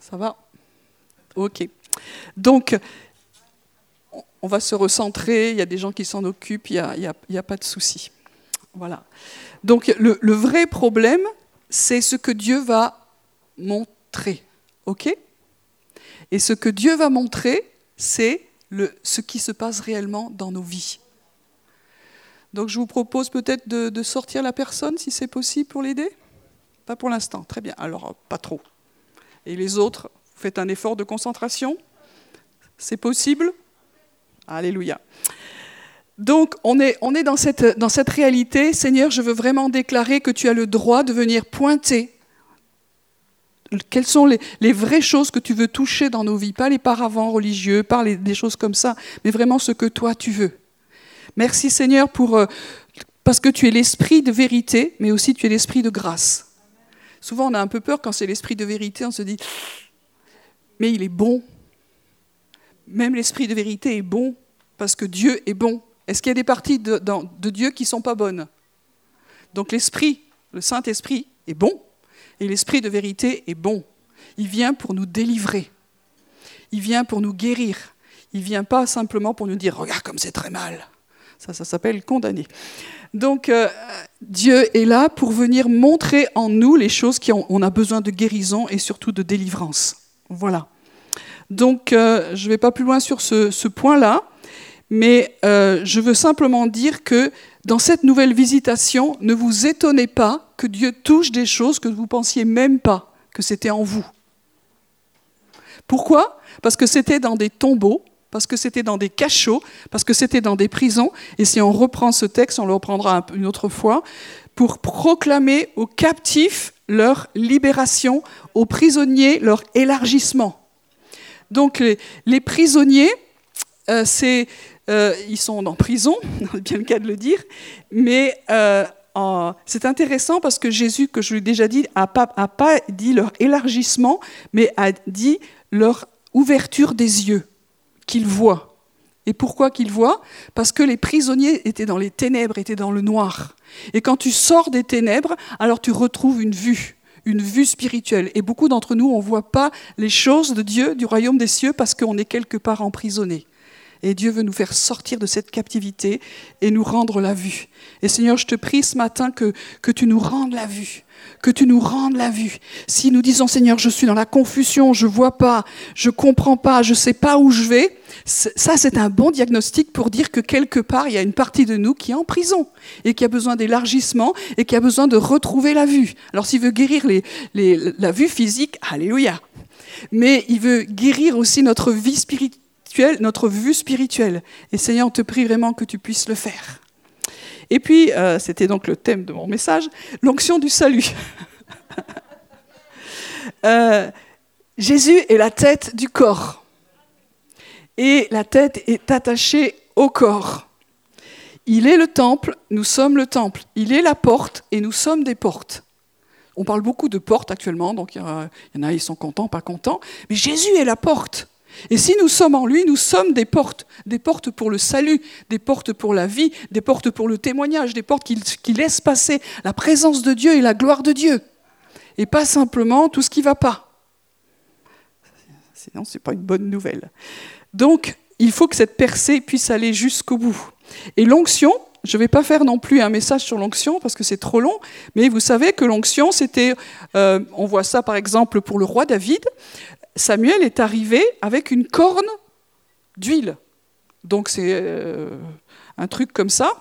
Ça va? Ok. Donc, on va se recentrer, il y a des gens qui s'en occupent, il n'y a, pas de souci. Voilà. Donc, le, vrai problème, c'est ce que Dieu va montrer. OK? Et ce que Dieu va montrer, c'est ce qui se passe réellement dans nos vies. Donc je vous propose peut-être de, sortir la personne si c'est possible pour l'aider? Pas pour l'instant, très bien. Alors pas trop. Et les autres, faites un effort de concentration? C'est possible? Alléluia. Donc on est, dans, cette, réalité. Seigneur, je veux vraiment déclarer que tu as le droit de venir pointer quelles sont les, vraies choses que tu veux toucher dans nos vies, pas les paravents religieux, pas des choses comme ça, mais vraiment ce que toi tu veux. Merci Seigneur euh, parce que tu es l'esprit de vérité, mais aussi tu es l'esprit de grâce. Souvent on a un peu peur quand c'est l'esprit de vérité, on se dit, mais il est bon. Même l'esprit de vérité est bon, parce que Dieu est bon. Est-ce qu'il y a des parties de, Dieu qui ne sont pas bonnes? Donc l'esprit, le Saint-Esprit est bon, et l'Esprit de vérité est bon. Il vient pour nous délivrer. Il vient pour nous guérir. Il vient pas simplement pour nous dire Regarde comme c'est très mal. Ça, ça s'appelle condamner. Donc, euh, Dieu est là pour venir montrer en nous les choses qui ont, on a besoin de guérison et surtout de délivrance. Voilà. Donc, euh, je ne vais pas plus loin sur ce, point-là, mais euh, je veux simplement dire que dans cette nouvelle visitation, ne vous étonnez pas que Dieu touche des choses que vous ne pensiez même pas que c'était en vous. Pourquoi? Parce que c'était dans des tombeaux, parce que c'était dans des cachots, parce que c'était dans des prisons. Et si on reprend ce texte, on le reprendra une autre fois, pour proclamer aux captifs leur libération, aux prisonniers leur élargissement. Donc les, prisonniers, euh, euh, ils sont en prison, c'est bien le cas de le dire, mais euh, c'est intéressant parce que Jésus, que je l'ai déjà dit, n'a pas dit leur élargissement, mais a dit leur ouverture des yeux, qu'ils voient. Et pourquoi qu'ils voient? Parce que les prisonniers étaient dans les ténèbres, étaient dans le noir. Et quand tu sors des ténèbres, alors tu retrouves une vue, une vue spirituelle. Et beaucoup d'entre nous, on ne voit pas les choses de Dieu, du royaume des cieux, parce qu'on est quelque part emprisonné. Et Dieu veut nous faire sortir de cette captivité et nous rendre la vue. Et Seigneur, je te prie ce matin que, tu nous rendes la vue. Que tu nous rendes la vue. Si nous disons, Seigneur, je suis dans la confusion, je vois pas, je comprends pas, je sais pas où je vais, ça, c'est un bon diagnostic pour dire que quelque part, il y a une partie de nous qui est en prison et qui a besoin d'élargissement et qui a besoin de retrouver la vue. Alors, s'il veut guérir la vue physique, alléluia. Mais il veut guérir aussi notre vie spirituelle notre vue spirituelle. Et Seigneur, on te prie vraiment que tu puisses le faire. Et puis, euh, c'était donc le thème de mon message, l'onction du salut. Euh, Jésus est la tête du corps. Et la tête est attachée au corps. Il est le temple, nous sommes le temple. Il est la porte et nous sommes des portes. On parle beaucoup de portes actuellement, donc il y en a, ils sont contents, pas contents. Mais Jésus est la porte. Et si nous sommes en lui, nous sommes des portes, des portes pour le salut, des portes pour la vie, des portes pour le témoignage, des portes qui, laissent passer la présence de Dieu et la gloire de Dieu, et pas simplement tout ce qui ne va pas. Sinon, ce n'est pas une bonne nouvelle. Donc, il faut que cette percée puisse aller jusqu'au bout. Et l'onction, je ne vais pas faire non plus un message sur l'onction parce que c'est trop long, mais vous savez que l'onction, c'était, euh, on voit ça par exemple pour le roi David, Samuel est arrivé avec une corne d'huile. Donc c'est euh, un truc comme ça,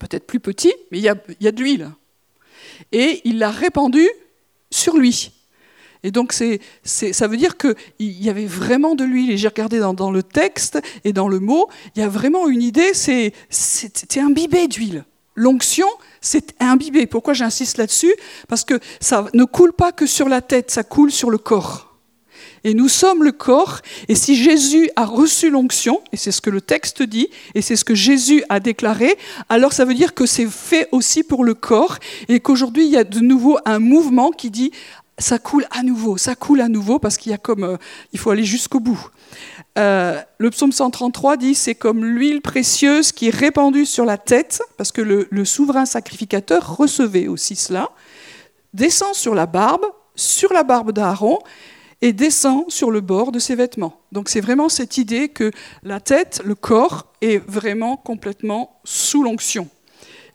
peut-être plus petit, mais il y a, de l'huile. Et il l'a répandue sur lui. Et donc, ça veut dire qu'il y avait vraiment de l'huile. Et j'ai regardé dans, le texte et dans le mot, il y a vraiment une idée, c'est, imbibé d'huile. L'onction, c'est imbibé. Pourquoi j'insiste là-dessus? Parce que ça ne coule pas que sur la tête, ça coule sur le corps et nous sommes le corps. Et si Jésus a reçu l'onction, et c'est ce que le texte dit, et c'est ce que Jésus a déclaré, alors ça veut dire que c'est fait aussi pour le corps, et qu'aujourd'hui il y a de nouveau un mouvement qui dit ça coule à nouveau, ça coule à nouveau parce qu'il y a comme euh, il faut aller jusqu'au bout. Euh, le psaume 133 dit c'est comme l'huile précieuse qui est répandue sur la tête, parce que le, le souverain sacrificateur recevait aussi cela, descend sur la barbe, sur la barbe d'Aaron, et descend sur le bord de ses vêtements. Donc c'est vraiment cette idée que la tête, le corps, est vraiment complètement sous l'onction.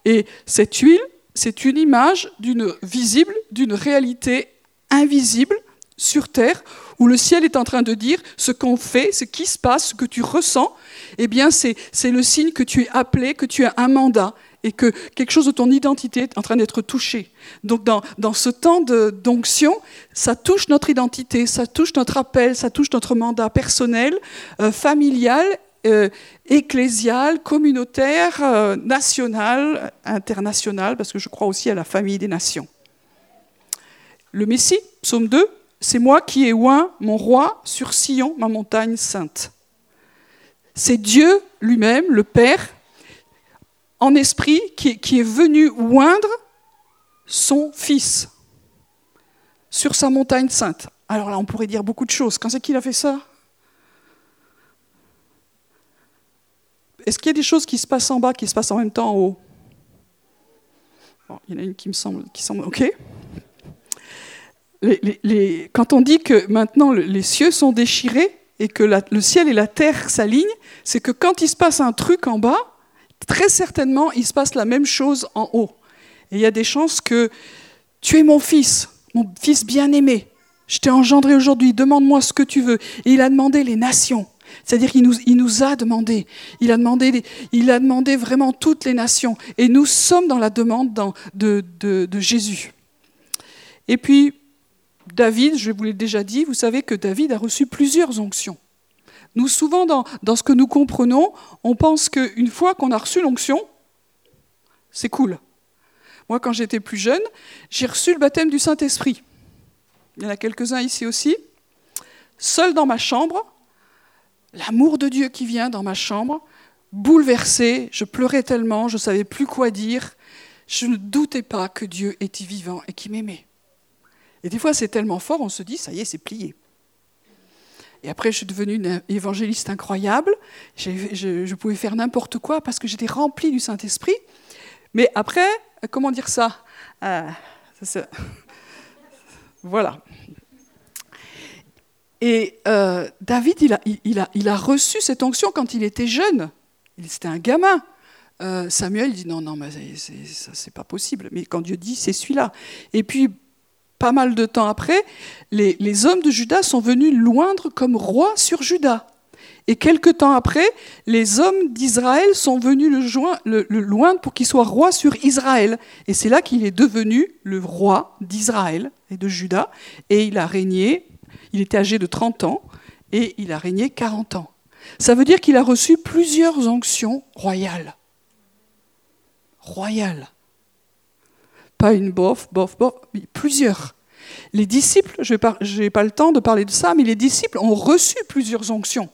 Et cette huile, c'est une image d'une visible, d'une réalité invisible sur terre, où le ciel est en train de dire ce qu'on fait, ce qui se passe, ce que tu ressens, eh bien c'est le signe que tu es appelé, que tu as un mandat et que quelque chose de ton identité est en train d'être touché. Donc dans, dans ce temps d'onction, ça touche notre identité, ça touche notre appel, ça touche notre mandat personnel, euh, familial, euh, ecclésial, communautaire, euh, national, international, parce que je crois aussi à la famille des nations. Le Messie, psaume 2, c'est moi qui ai oint mon roi sur Sion, ma montagne sainte. C'est Dieu lui-même, le Père, en esprit, qui, est venu oindre son Fils sur sa montagne sainte. Alors là, on pourrait dire beaucoup de choses. Quand c'est qu'il a fait ça? Est-ce qu'il y a des choses qui se passent en bas, qui se passent en même temps en haut? Il y en a une qui me semble OK quand on dit que maintenant les cieux sont déchirés et que le ciel et la terre s'alignent, c'est que quand il se passe un truc en bas, très certainement il se passe la même chose en haut. Il y a des chances que tu es mon fils, mon fils bien-aimé, je t'ai engendré aujourd'hui, demande-moi ce que tu veux. Et il a demandé les nations. C'est-à-dire qu'il nous, il nous a demandé, il a demandé, il a demandé vraiment toutes les nations. Et nous sommes dans la demande de, de Jésus. Et puis, David, je vous l'ai déjà dit, vous savez que David a reçu plusieurs onctions. Nous, souvent, dans, ce que nous comprenons, on pense qu'une fois qu'on a reçu l'onction, c'est cool. Moi, quand j'étais plus jeune, j'ai reçu le baptême du Saint-Esprit. Il y en a quelques-uns ici aussi. Seul dans ma chambre, l'amour de Dieu qui vient dans ma chambre, bouleversé, je pleurais tellement, je ne savais plus quoi dire. Je ne doutais pas que Dieu était vivant et qu'il m'aimait. Et des fois, c'est tellement fort, on se dit, ça y est, c'est plié. Et après, je suis devenue une évangéliste incroyable. Je, pouvais faire n'importe quoi parce que j'étais remplie du Saint-Esprit. Mais après, comment dire ça, euh, Voilà. Et euh, David, il a, il, a, il a, reçu cette onction quand il était jeune. C'était un gamin. Euh, Samuel dit non, non, mais ça c'est pas possible. Mais quand Dieu dit, c'est celui-là. Et puis pas mal de temps après, les, hommes de Juda sont venus loindre comme roi sur Juda. Et quelque temps après, les hommes d'Israël sont venus le, le, loindre pour qu'il soit roi sur Israël. Et c'est là qu'il est devenu le roi d'Israël et de Juda. Et il a régné, il était âgé de 30 ans, et il a régné 40 ans. Ça veut dire qu'il a reçu plusieurs onctions royales. Royales pas une bof, bof, bof, mais plusieurs. Les disciples, je n'ai pas le temps de parler de ça, mais les disciples ont reçu plusieurs onctions.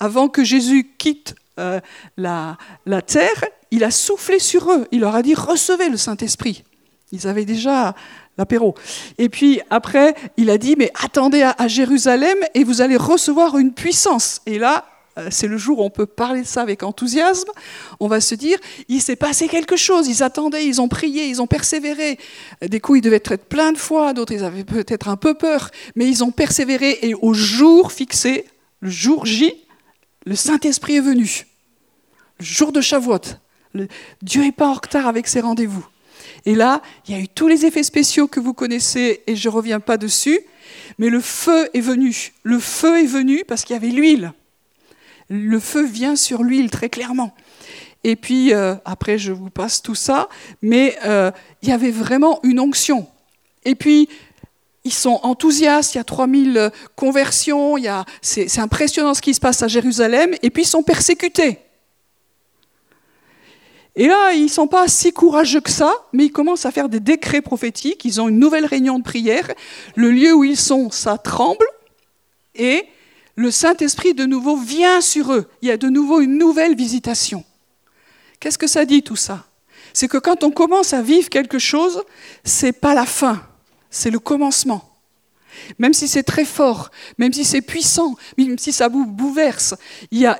Avant que Jésus quitte euh, la, la, terre, il a soufflé sur eux. Il leur a dit recevez le Saint-Esprit. Ils avaient déjà l'apéro. Et puis après, il a dit, mais attendez à, Jérusalem et vous allez recevoir une puissance. Et là, c'est le jour où on peut parler de ça avec enthousiasme. On va se dire, il s'est passé quelque chose. Ils attendaient, ils ont prié, ils ont persévéré. Des coups, ils devaient être plein de foi, d'autres, ils avaient peut-être un peu peur, mais ils ont persévéré. Et au jour fixé, le jour J, le Saint-Esprit est venu. Le jour de Shavuot. Dieu n'est pas en retard avec ses rendez-vous. Et là, il y a eu tous les effets spéciaux que vous connaissez et je ne reviens pas dessus, mais le feu est venu. Le feu est venu parce qu'il y avait l'huile. Le feu vient sur l'huile très clairement. Et puis, euh, après, je vous passe tout ça, mais euh, il y avait vraiment une onction. Et puis, ils sont enthousiastes, il y a 3000 conversions, c'est impressionnant ce qui se passe à Jérusalem, et puis ils sont persécutés. Et là, ils ne sont pas si courageux que ça, mais ils commencent à faire des décrets prophétiques. Ils ont une nouvelle réunion de prière. Le lieu où ils sont, ça tremble. Et le Saint-Esprit, de nouveau, vient sur eux. Il y a de nouveau une nouvelle visitation. Qu'est-ce que ça dit tout ça? C'est que quand on commence à vivre quelque chose, c'est pas la fin, c'est le commencement même si c'est très fort, même si c'est puissant, même si ça vous bouleverse, il,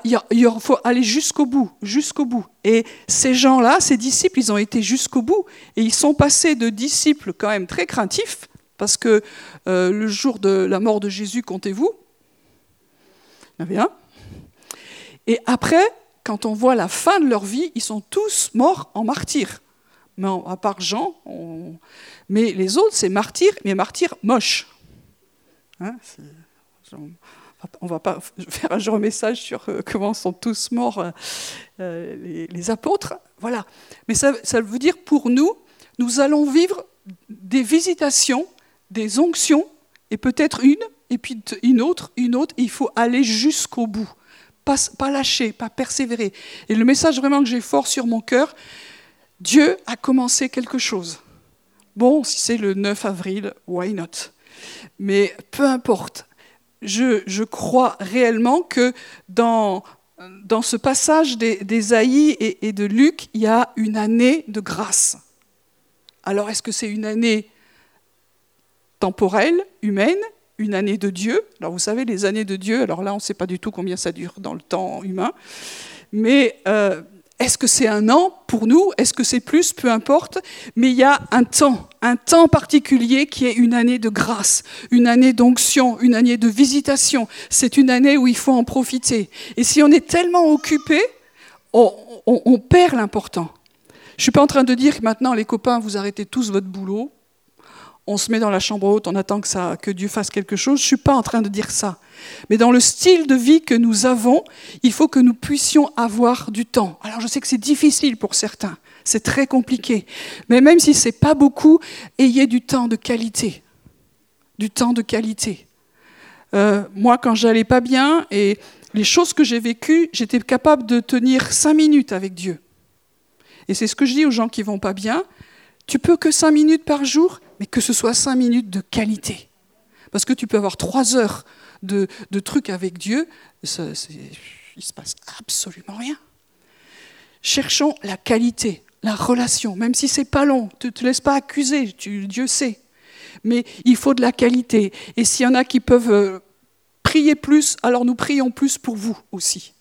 faut aller jusqu'au bout, jusqu'au bout. Et ces gens-là, ces disciples, ils ont été jusqu'au bout et ils sont passés de disciples quand même très craintifs, parce que euh, le jour de la mort de Jésus, comptez-vous, il un. Et après, quand on voit la fin de leur vie, ils sont tous morts en martyrs. Mais à part Jean, mais les autres, c'est martyrs, mais martyrs moches. Hein, on va pas faire un genre message sur euh, comment sont tous morts euh, euh, les, apôtres. Voilà. Mais ça, ça veut dire pour nous, nous allons vivre des visitations, des onctions, et peut-être une, et puis une autre, une autre. il faut aller jusqu'au bout. Pas, pas lâcher, pas persévérer. Et le message vraiment que j'ai fort sur mon cœur, Dieu a commencé quelque chose. Bon, si c'est le 9 avril, why not? Mais peu importe, je, crois réellement que dans, dans ce passage d'Ésaïe et, et de Luc, il y a une année de grâce. Alors est-ce que c'est une année temporelle, humaine, une année de Dieu Alors vous savez, les années de Dieu, alors là on ne sait pas du tout combien ça dure dans le temps humain, mais euh, est-ce que c'est un an pour nous? Est-ce que c'est plus? Peu importe. Mais il y a un temps, un temps particulier qui est une année de grâce, une année d'onction, une année de visitation. C'est une année où il faut en profiter. Et si on est tellement occupé, on, perd l'important. Je ne suis pas en train de dire que maintenant, les copains, vous arrêtez tous votre boulot, on se met dans la chambre haute, on attend que, ça, que Dieu fasse quelque chose. Je ne suis pas en train de dire ça. Mais dans le style de vie que nous avons, il faut que nous puissions avoir du temps. Alors je sais que c'est difficile pour certains, c'est très compliqué. Mais même si ce n'est pas beaucoup, ayez du temps de qualité. Du temps de qualité. Euh, moi, quand j'allais pas bien et les choses que j'ai vécues, j'étais capable de tenir cinq minutes avec Dieu. Et c'est ce que je dis aux gens qui vont pas bien. Tu peux que cinq minutes par jour, mais que ce soit cinq minutes de qualité. Parce que tu peux avoir trois heures de, trucs avec Dieu, ça, il se passe absolument rien. Cherchons la qualité, la relation, même si c'est pas long. Ne te laisse pas accuser, Dieu sait. Mais il faut de la qualité. Et s'il y en a qui peuvent euh, prier plus, alors nous prions plus pour vous aussi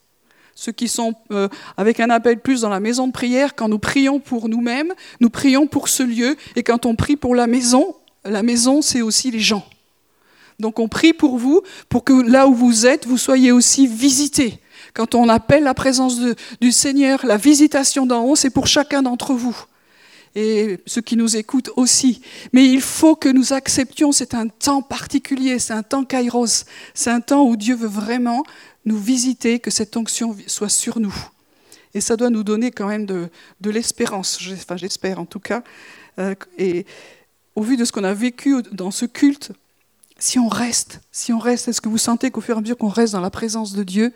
ceux qui sont euh, avec un appel plus dans la maison de prière, quand nous prions pour nous-mêmes, nous prions pour ce lieu, et quand on prie pour la maison, la maison, c'est aussi les gens. Donc on prie pour vous, pour que là où vous êtes, vous soyez aussi visités. Quand on appelle la présence du Seigneur, la visitation d'en haut, c'est pour chacun d'entre vous. Et ceux qui nous écoutent aussi. Mais il faut que nous acceptions, c'est un temps particulier, c'est un temps kairos, c'est un temps où Dieu veut vraiment nous visiter, que cette onction soit sur nous. Et ça doit nous donner quand même de, l'espérance, enfin j'espère en tout cas. Euh, et au vu de ce qu'on a vécu dans ce culte, si on reste, si on reste, est-ce que vous sentez qu'au fur et à mesure qu'on reste dans la présence de Dieu,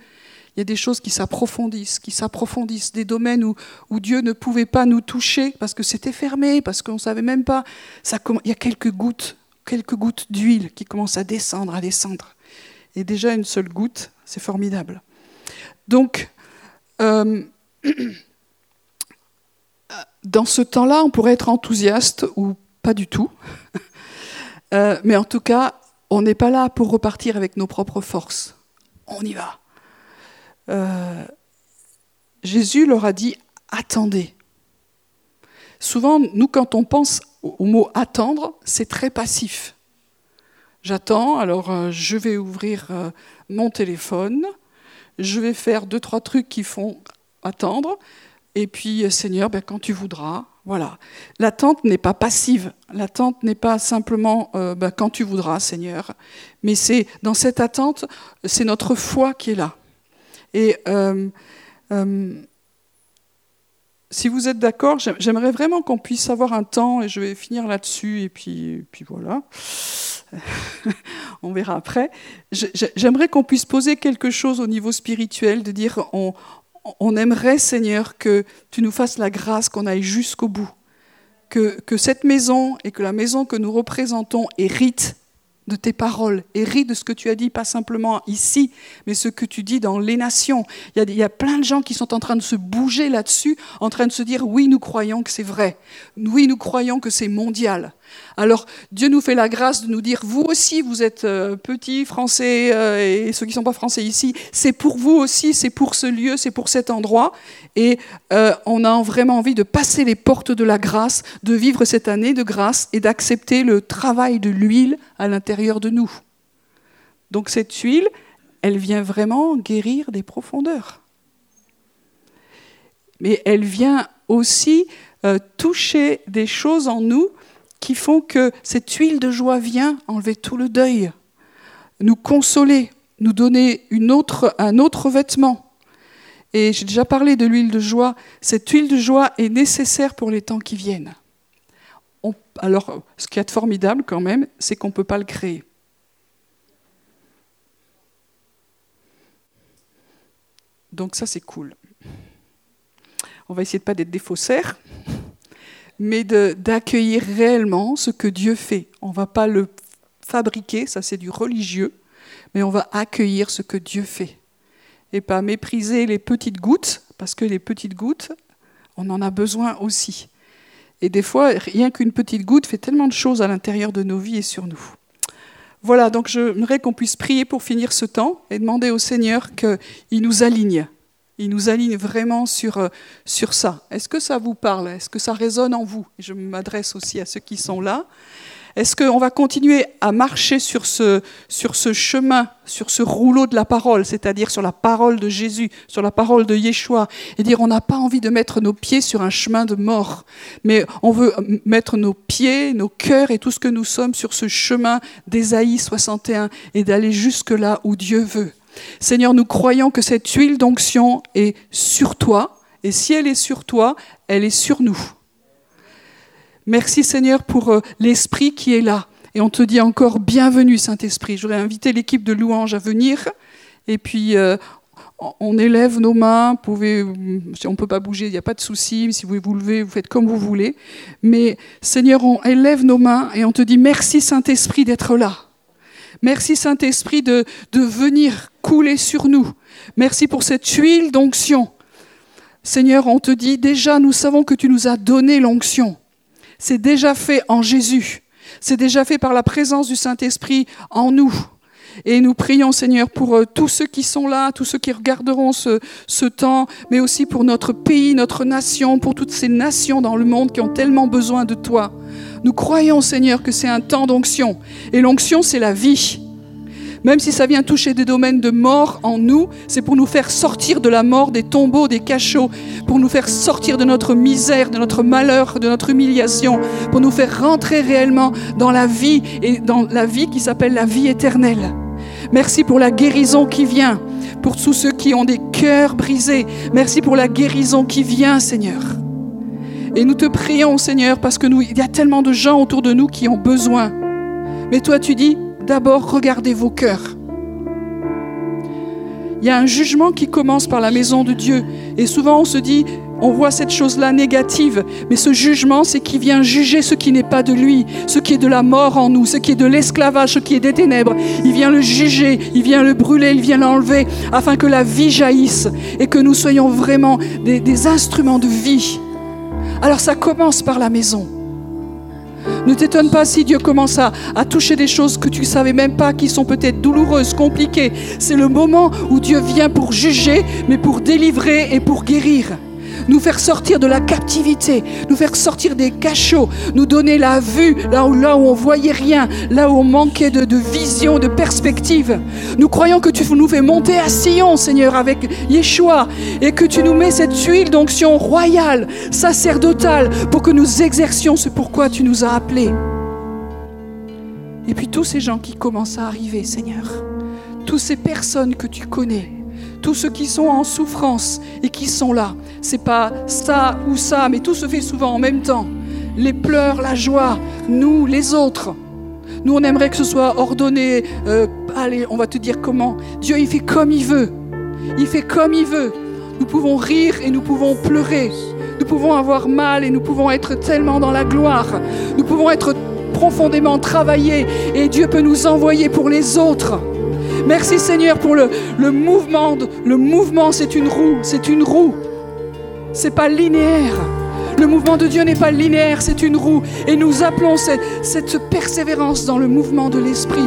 il y a des choses qui s'approfondissent, qui s'approfondissent, des domaines où, Dieu ne pouvait pas nous toucher parce que c'était fermé, parce qu'on ne savait même pas. Il y a quelques gouttes, quelques gouttes d'huile qui commencent à descendre, à descendre. Et déjà une seule goutte, c'est formidable. Donc, euh, dans ce temps-là, on pourrait être enthousiaste ou pas du tout. Euh, mais en tout cas, on n'est pas là pour repartir avec nos propres forces. On y va. Euh, Jésus leur a dit attendez. Souvent, nous, quand on pense au mot attendre, c'est très passif. J'attends, alors euh, je vais ouvrir mon téléphone, je vais faire deux, trois trucs qui font attendre, et puis Seigneur, ben, quand tu voudras, voilà. L'attente n'est pas passive. L'attente n'est pas simplement euh, bah, quand tu voudras, Seigneur. Mais c'est dans cette attente, c'est notre foi qui est là. Et euh, euh, si vous êtes d'accord, j'aimerais vraiment qu'on puisse avoir un temps, et je vais finir là-dessus, et puis, puis voilà. on verra après. J'aimerais qu'on puisse poser quelque chose au niveau spirituel, de dire on, on aimerait, Seigneur, que tu nous fasses la grâce qu'on aille jusqu'au bout. Que, que, cette maison et que la maison que nous représentons hérite de tes paroles, hérite de ce que tu as dit, pas simplement ici, mais ce que tu dis dans les nations. Il y a, il y a plein de gens qui sont en train de se bouger là-dessus, en train de se dire oui, nous croyons que c'est vrai, oui, nous croyons que c'est mondial. Alors Dieu nous fait la grâce de nous dire, vous aussi, vous êtes euh, petits français euh, et ceux qui ne sont pas français ici, c'est pour vous aussi, c'est pour ce lieu, c'est pour cet endroit. Et euh, on a vraiment envie de passer les portes de la grâce, de vivre cette année de grâce et d'accepter le travail de l'huile à l'intérieur de nous. Donc cette huile, elle vient vraiment guérir des profondeurs. Mais elle vient aussi toucher des choses en nous qui font que cette huile de joie vient enlever tout le deuil, nous consoler, nous donner un autre vêtement. Et j'ai déjà parlé de l'huile de joie. Cette huile de joie est nécessaire pour les temps qui viennent. alors, ce qui est formidable quand même, c'est qu'on ne peut pas le créer. Donc ça, c'est cool. On va essayer de ne pas être des faussaires mais d'accueillir réellement ce que Dieu fait. On ne va pas le fabriquer, ça c'est du religieux, mais on va accueillir ce que Dieu fait. Et pas mépriser les petites gouttes, parce que les petites gouttes, on en a besoin aussi. Et des fois, rien qu'une petite goutte fait tellement de choses à l'intérieur de nos vies et sur nous. Voilà, donc j'aimerais qu'on puisse prier pour finir ce temps et demander au Seigneur qu'il nous aligne il nous aligne vraiment sur, euh, sur ça. Est-ce que ça vous parle? Est-ce que ça résonne en vous? Je m'adresse aussi à ceux qui sont là. Est-ce qu'on va continuer à marcher sur ce, sur ce chemin, sur ce rouleau de la parole, c'est-à-dire sur la parole de Jésus, sur la parole de Yeshua, et dire on n'a pas envie de mettre nos pieds sur un chemin de mort, mais on veut mettre nos pieds, nos cœurs et tout ce que nous sommes sur ce chemin d'Ésaïe 61 et d'aller jusque là où Dieu veut. Seigneur, nous croyons que cette huile d'onction est sur toi, et si elle est sur toi, elle est sur nous. Merci Seigneur pour euh, l'Esprit qui est là. Et on te dit encore bienvenue Saint-Esprit. J'aurais invité l'équipe de louange à venir. Et puis euh, on élève nos mains. Si on ne peut pas bouger, il n'y a pas de souci. Si vous voulez vous lever, vous faites comme vous voulez. Mais Seigneur, on élève nos mains et on te dit merci Saint-Esprit d'être là. Merci Saint-Esprit de venir sur nous. Merci pour cette huile d'onction. Seigneur, on te dit déjà, nous savons que tu nous as donné l'onction. C'est déjà fait en Jésus. C'est déjà fait par la présence du Saint-Esprit en nous. Et nous prions, Seigneur, pour euh, tous ceux qui sont là, tous ceux qui regarderont ce, temps, mais aussi pour notre pays, notre nation, pour toutes ces nations dans le monde qui ont tellement besoin de toi. Nous croyons, Seigneur, que c'est un temps d'onction. Et l'onction, c'est la vie. Même si ça vient toucher des domaines de mort en nous, c'est pour nous faire sortir de la mort, des tombeaux, des cachots, pour nous faire sortir de notre misère, de notre malheur, de notre humiliation, pour nous faire rentrer réellement dans la vie et dans la vie qui s'appelle la vie éternelle. Merci pour la guérison qui vient, pour tous ceux qui ont des cœurs brisés. Merci pour la guérison qui vient, Seigneur. Et nous te prions, Seigneur, parce que nous, il y a tellement de gens autour de nous qui ont besoin. Mais toi, tu dis, d'abord, regardez vos cœurs. Il y a un jugement qui commence par la maison de Dieu. Et souvent, on se dit, on voit cette chose-là négative, mais ce jugement, c'est qui vient juger ce qui n'est pas de lui, ce qui est de la mort en nous, ce qui est de l'esclavage, ce qui est des ténèbres. Il vient le juger, il vient le brûler, il vient l'enlever, afin que la vie jaillisse et que nous soyons vraiment des, des instruments de vie. Alors ça commence par la maison. Ne t'étonne pas si Dieu commence à, à toucher des choses que tu ne savais même pas, qui sont peut-être douloureuses, compliquées. C'est le moment où Dieu vient pour juger, mais pour délivrer et pour guérir nous faire sortir de la captivité, nous faire sortir des cachots, nous donner la vue là où, là où on voyait rien, là où on manquait de, de vision, de perspective. Nous croyons que tu nous fais monter à Sion, Seigneur, avec Yeshua, et que tu nous mets cette huile d'onction royale, sacerdotale, pour que nous exercions ce pourquoi tu nous as appelés. Et puis tous ces gens qui commencent à arriver, Seigneur, toutes ces personnes que tu connais, tous ceux qui sont en souffrance et qui sont là. C'est pas ça ou ça, mais tout se fait souvent en même temps. Les pleurs, la joie, nous, les autres. Nous, on aimerait que ce soit ordonné. Euh, allez, on va te dire comment. Dieu, il fait comme il veut. Il fait comme il veut. Nous pouvons rire et nous pouvons pleurer. Nous pouvons avoir mal et nous pouvons être tellement dans la gloire. Nous pouvons être profondément travaillés et Dieu peut nous envoyer pour les autres. Merci Seigneur pour le, mouvement. Le mouvement, c'est une roue, c'est une roue. C'est pas linéaire. Le mouvement de Dieu n'est pas linéaire, c'est une roue. Et nous appelons cette, cette persévérance dans le mouvement de l'Esprit.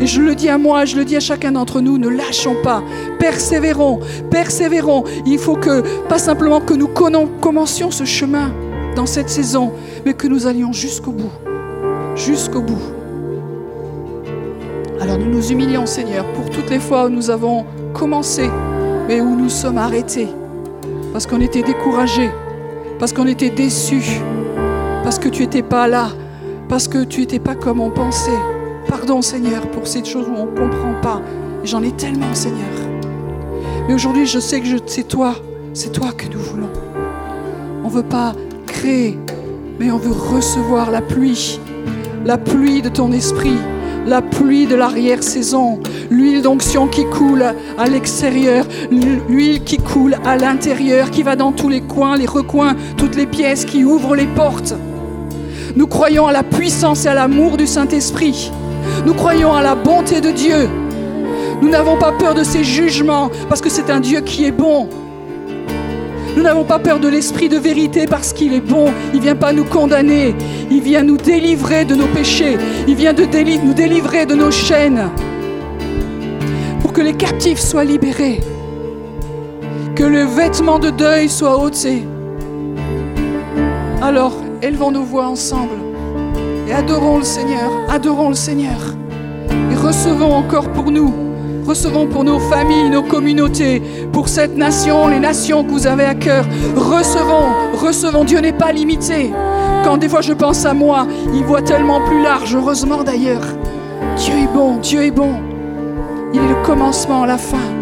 Et je le dis à moi, je le dis à chacun d'entre nous, ne lâchons pas, persévérons, persévérons. Il faut que, pas simplement que nous commencions ce chemin dans cette saison, mais que nous allions jusqu'au bout, jusqu'au bout. Alors nous nous humilions, Seigneur, pour toutes les fois où nous avons commencé, mais où nous sommes arrêtés, parce qu'on était découragés, parce qu'on était déçus, parce que tu n'étais pas là, parce que tu n'étais pas comme on pensait. Pardon, Seigneur, pour ces choses où on ne comprend pas. J'en ai tellement, Seigneur. Mais aujourd'hui, je sais que c'est toi, c'est toi que nous voulons. On ne veut pas créer, mais on veut recevoir la pluie, la pluie de ton esprit, la pluie de l'arrière-saison, l'huile d'onction qui coule à l'extérieur, l'huile qui coule à l'intérieur, qui va dans tous les coins, les recoins, toutes les pièces, qui ouvrent les portes. Nous croyons à la puissance et à l'amour du Saint-Esprit. Nous croyons à la bonté de Dieu. Nous n'avons pas peur de ses jugements parce que c'est un Dieu qui est bon. Nous n'avons pas peur de l'esprit de vérité parce qu'il est bon. Il ne vient pas nous condamner. Il vient nous délivrer de nos péchés. Il vient de nous délivrer de nos chaînes. Pour que les captifs soient libérés. Que le vêtement de deuil soit ôté. Alors, élevons nos voix ensemble et adorons le Seigneur. Adorons le Seigneur. Et recevons encore pour nous Recevons pour nos familles, nos communautés, pour cette nation, les nations que vous avez à cœur. Recevons, recevons. Dieu n'est pas limité. Quand des fois je pense à moi, il voit tellement plus large, heureusement d'ailleurs. Dieu est bon, Dieu est bon. Il est le commencement, la fin.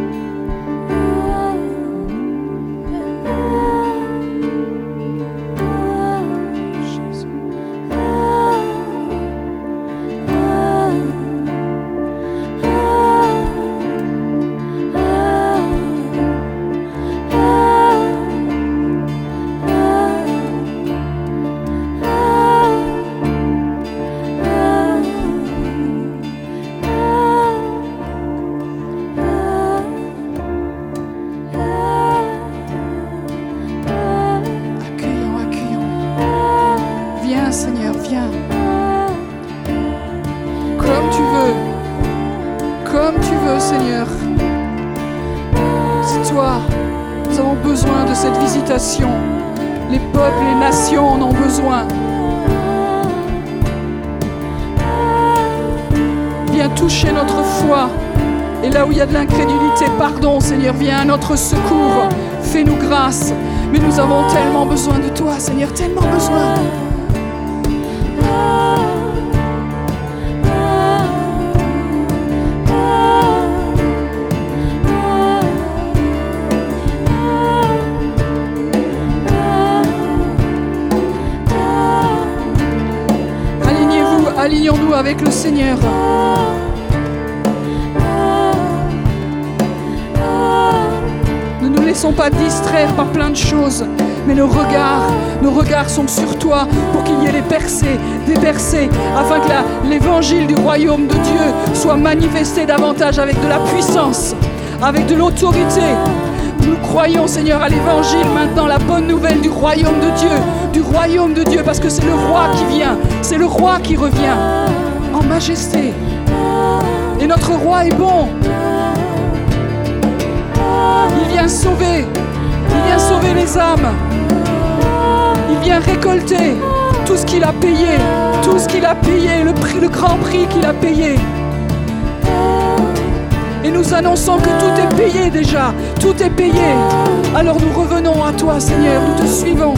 Viens à notre secours. Fais-nous grâce. Mais nous avons tellement besoin de toi, Seigneur, tellement besoin. Alignez-vous, alignons-nous avec le Seigneur. Sont pas distraire par plein de choses, mais nos regards, nos regards sont sur toi pour qu'il y ait des percées, des percées, afin que l'évangile du royaume de Dieu soit manifesté davantage avec de la puissance, avec de l'autorité. Nous croyons, Seigneur, à l'évangile maintenant, la bonne nouvelle du royaume de Dieu, du royaume de Dieu, parce que c'est le roi qui vient, c'est le roi qui revient en majesté. Et notre roi est bon. Il vient sauver, il vient sauver les âmes. Il vient récolter tout ce qu'il a payé, tout ce qu'il a payé, le, grand prix qu'il a payé. Et nous annonçons que tout est payé déjà, tout est payé. Alors nous revenons à toi Seigneur, nous te suivons.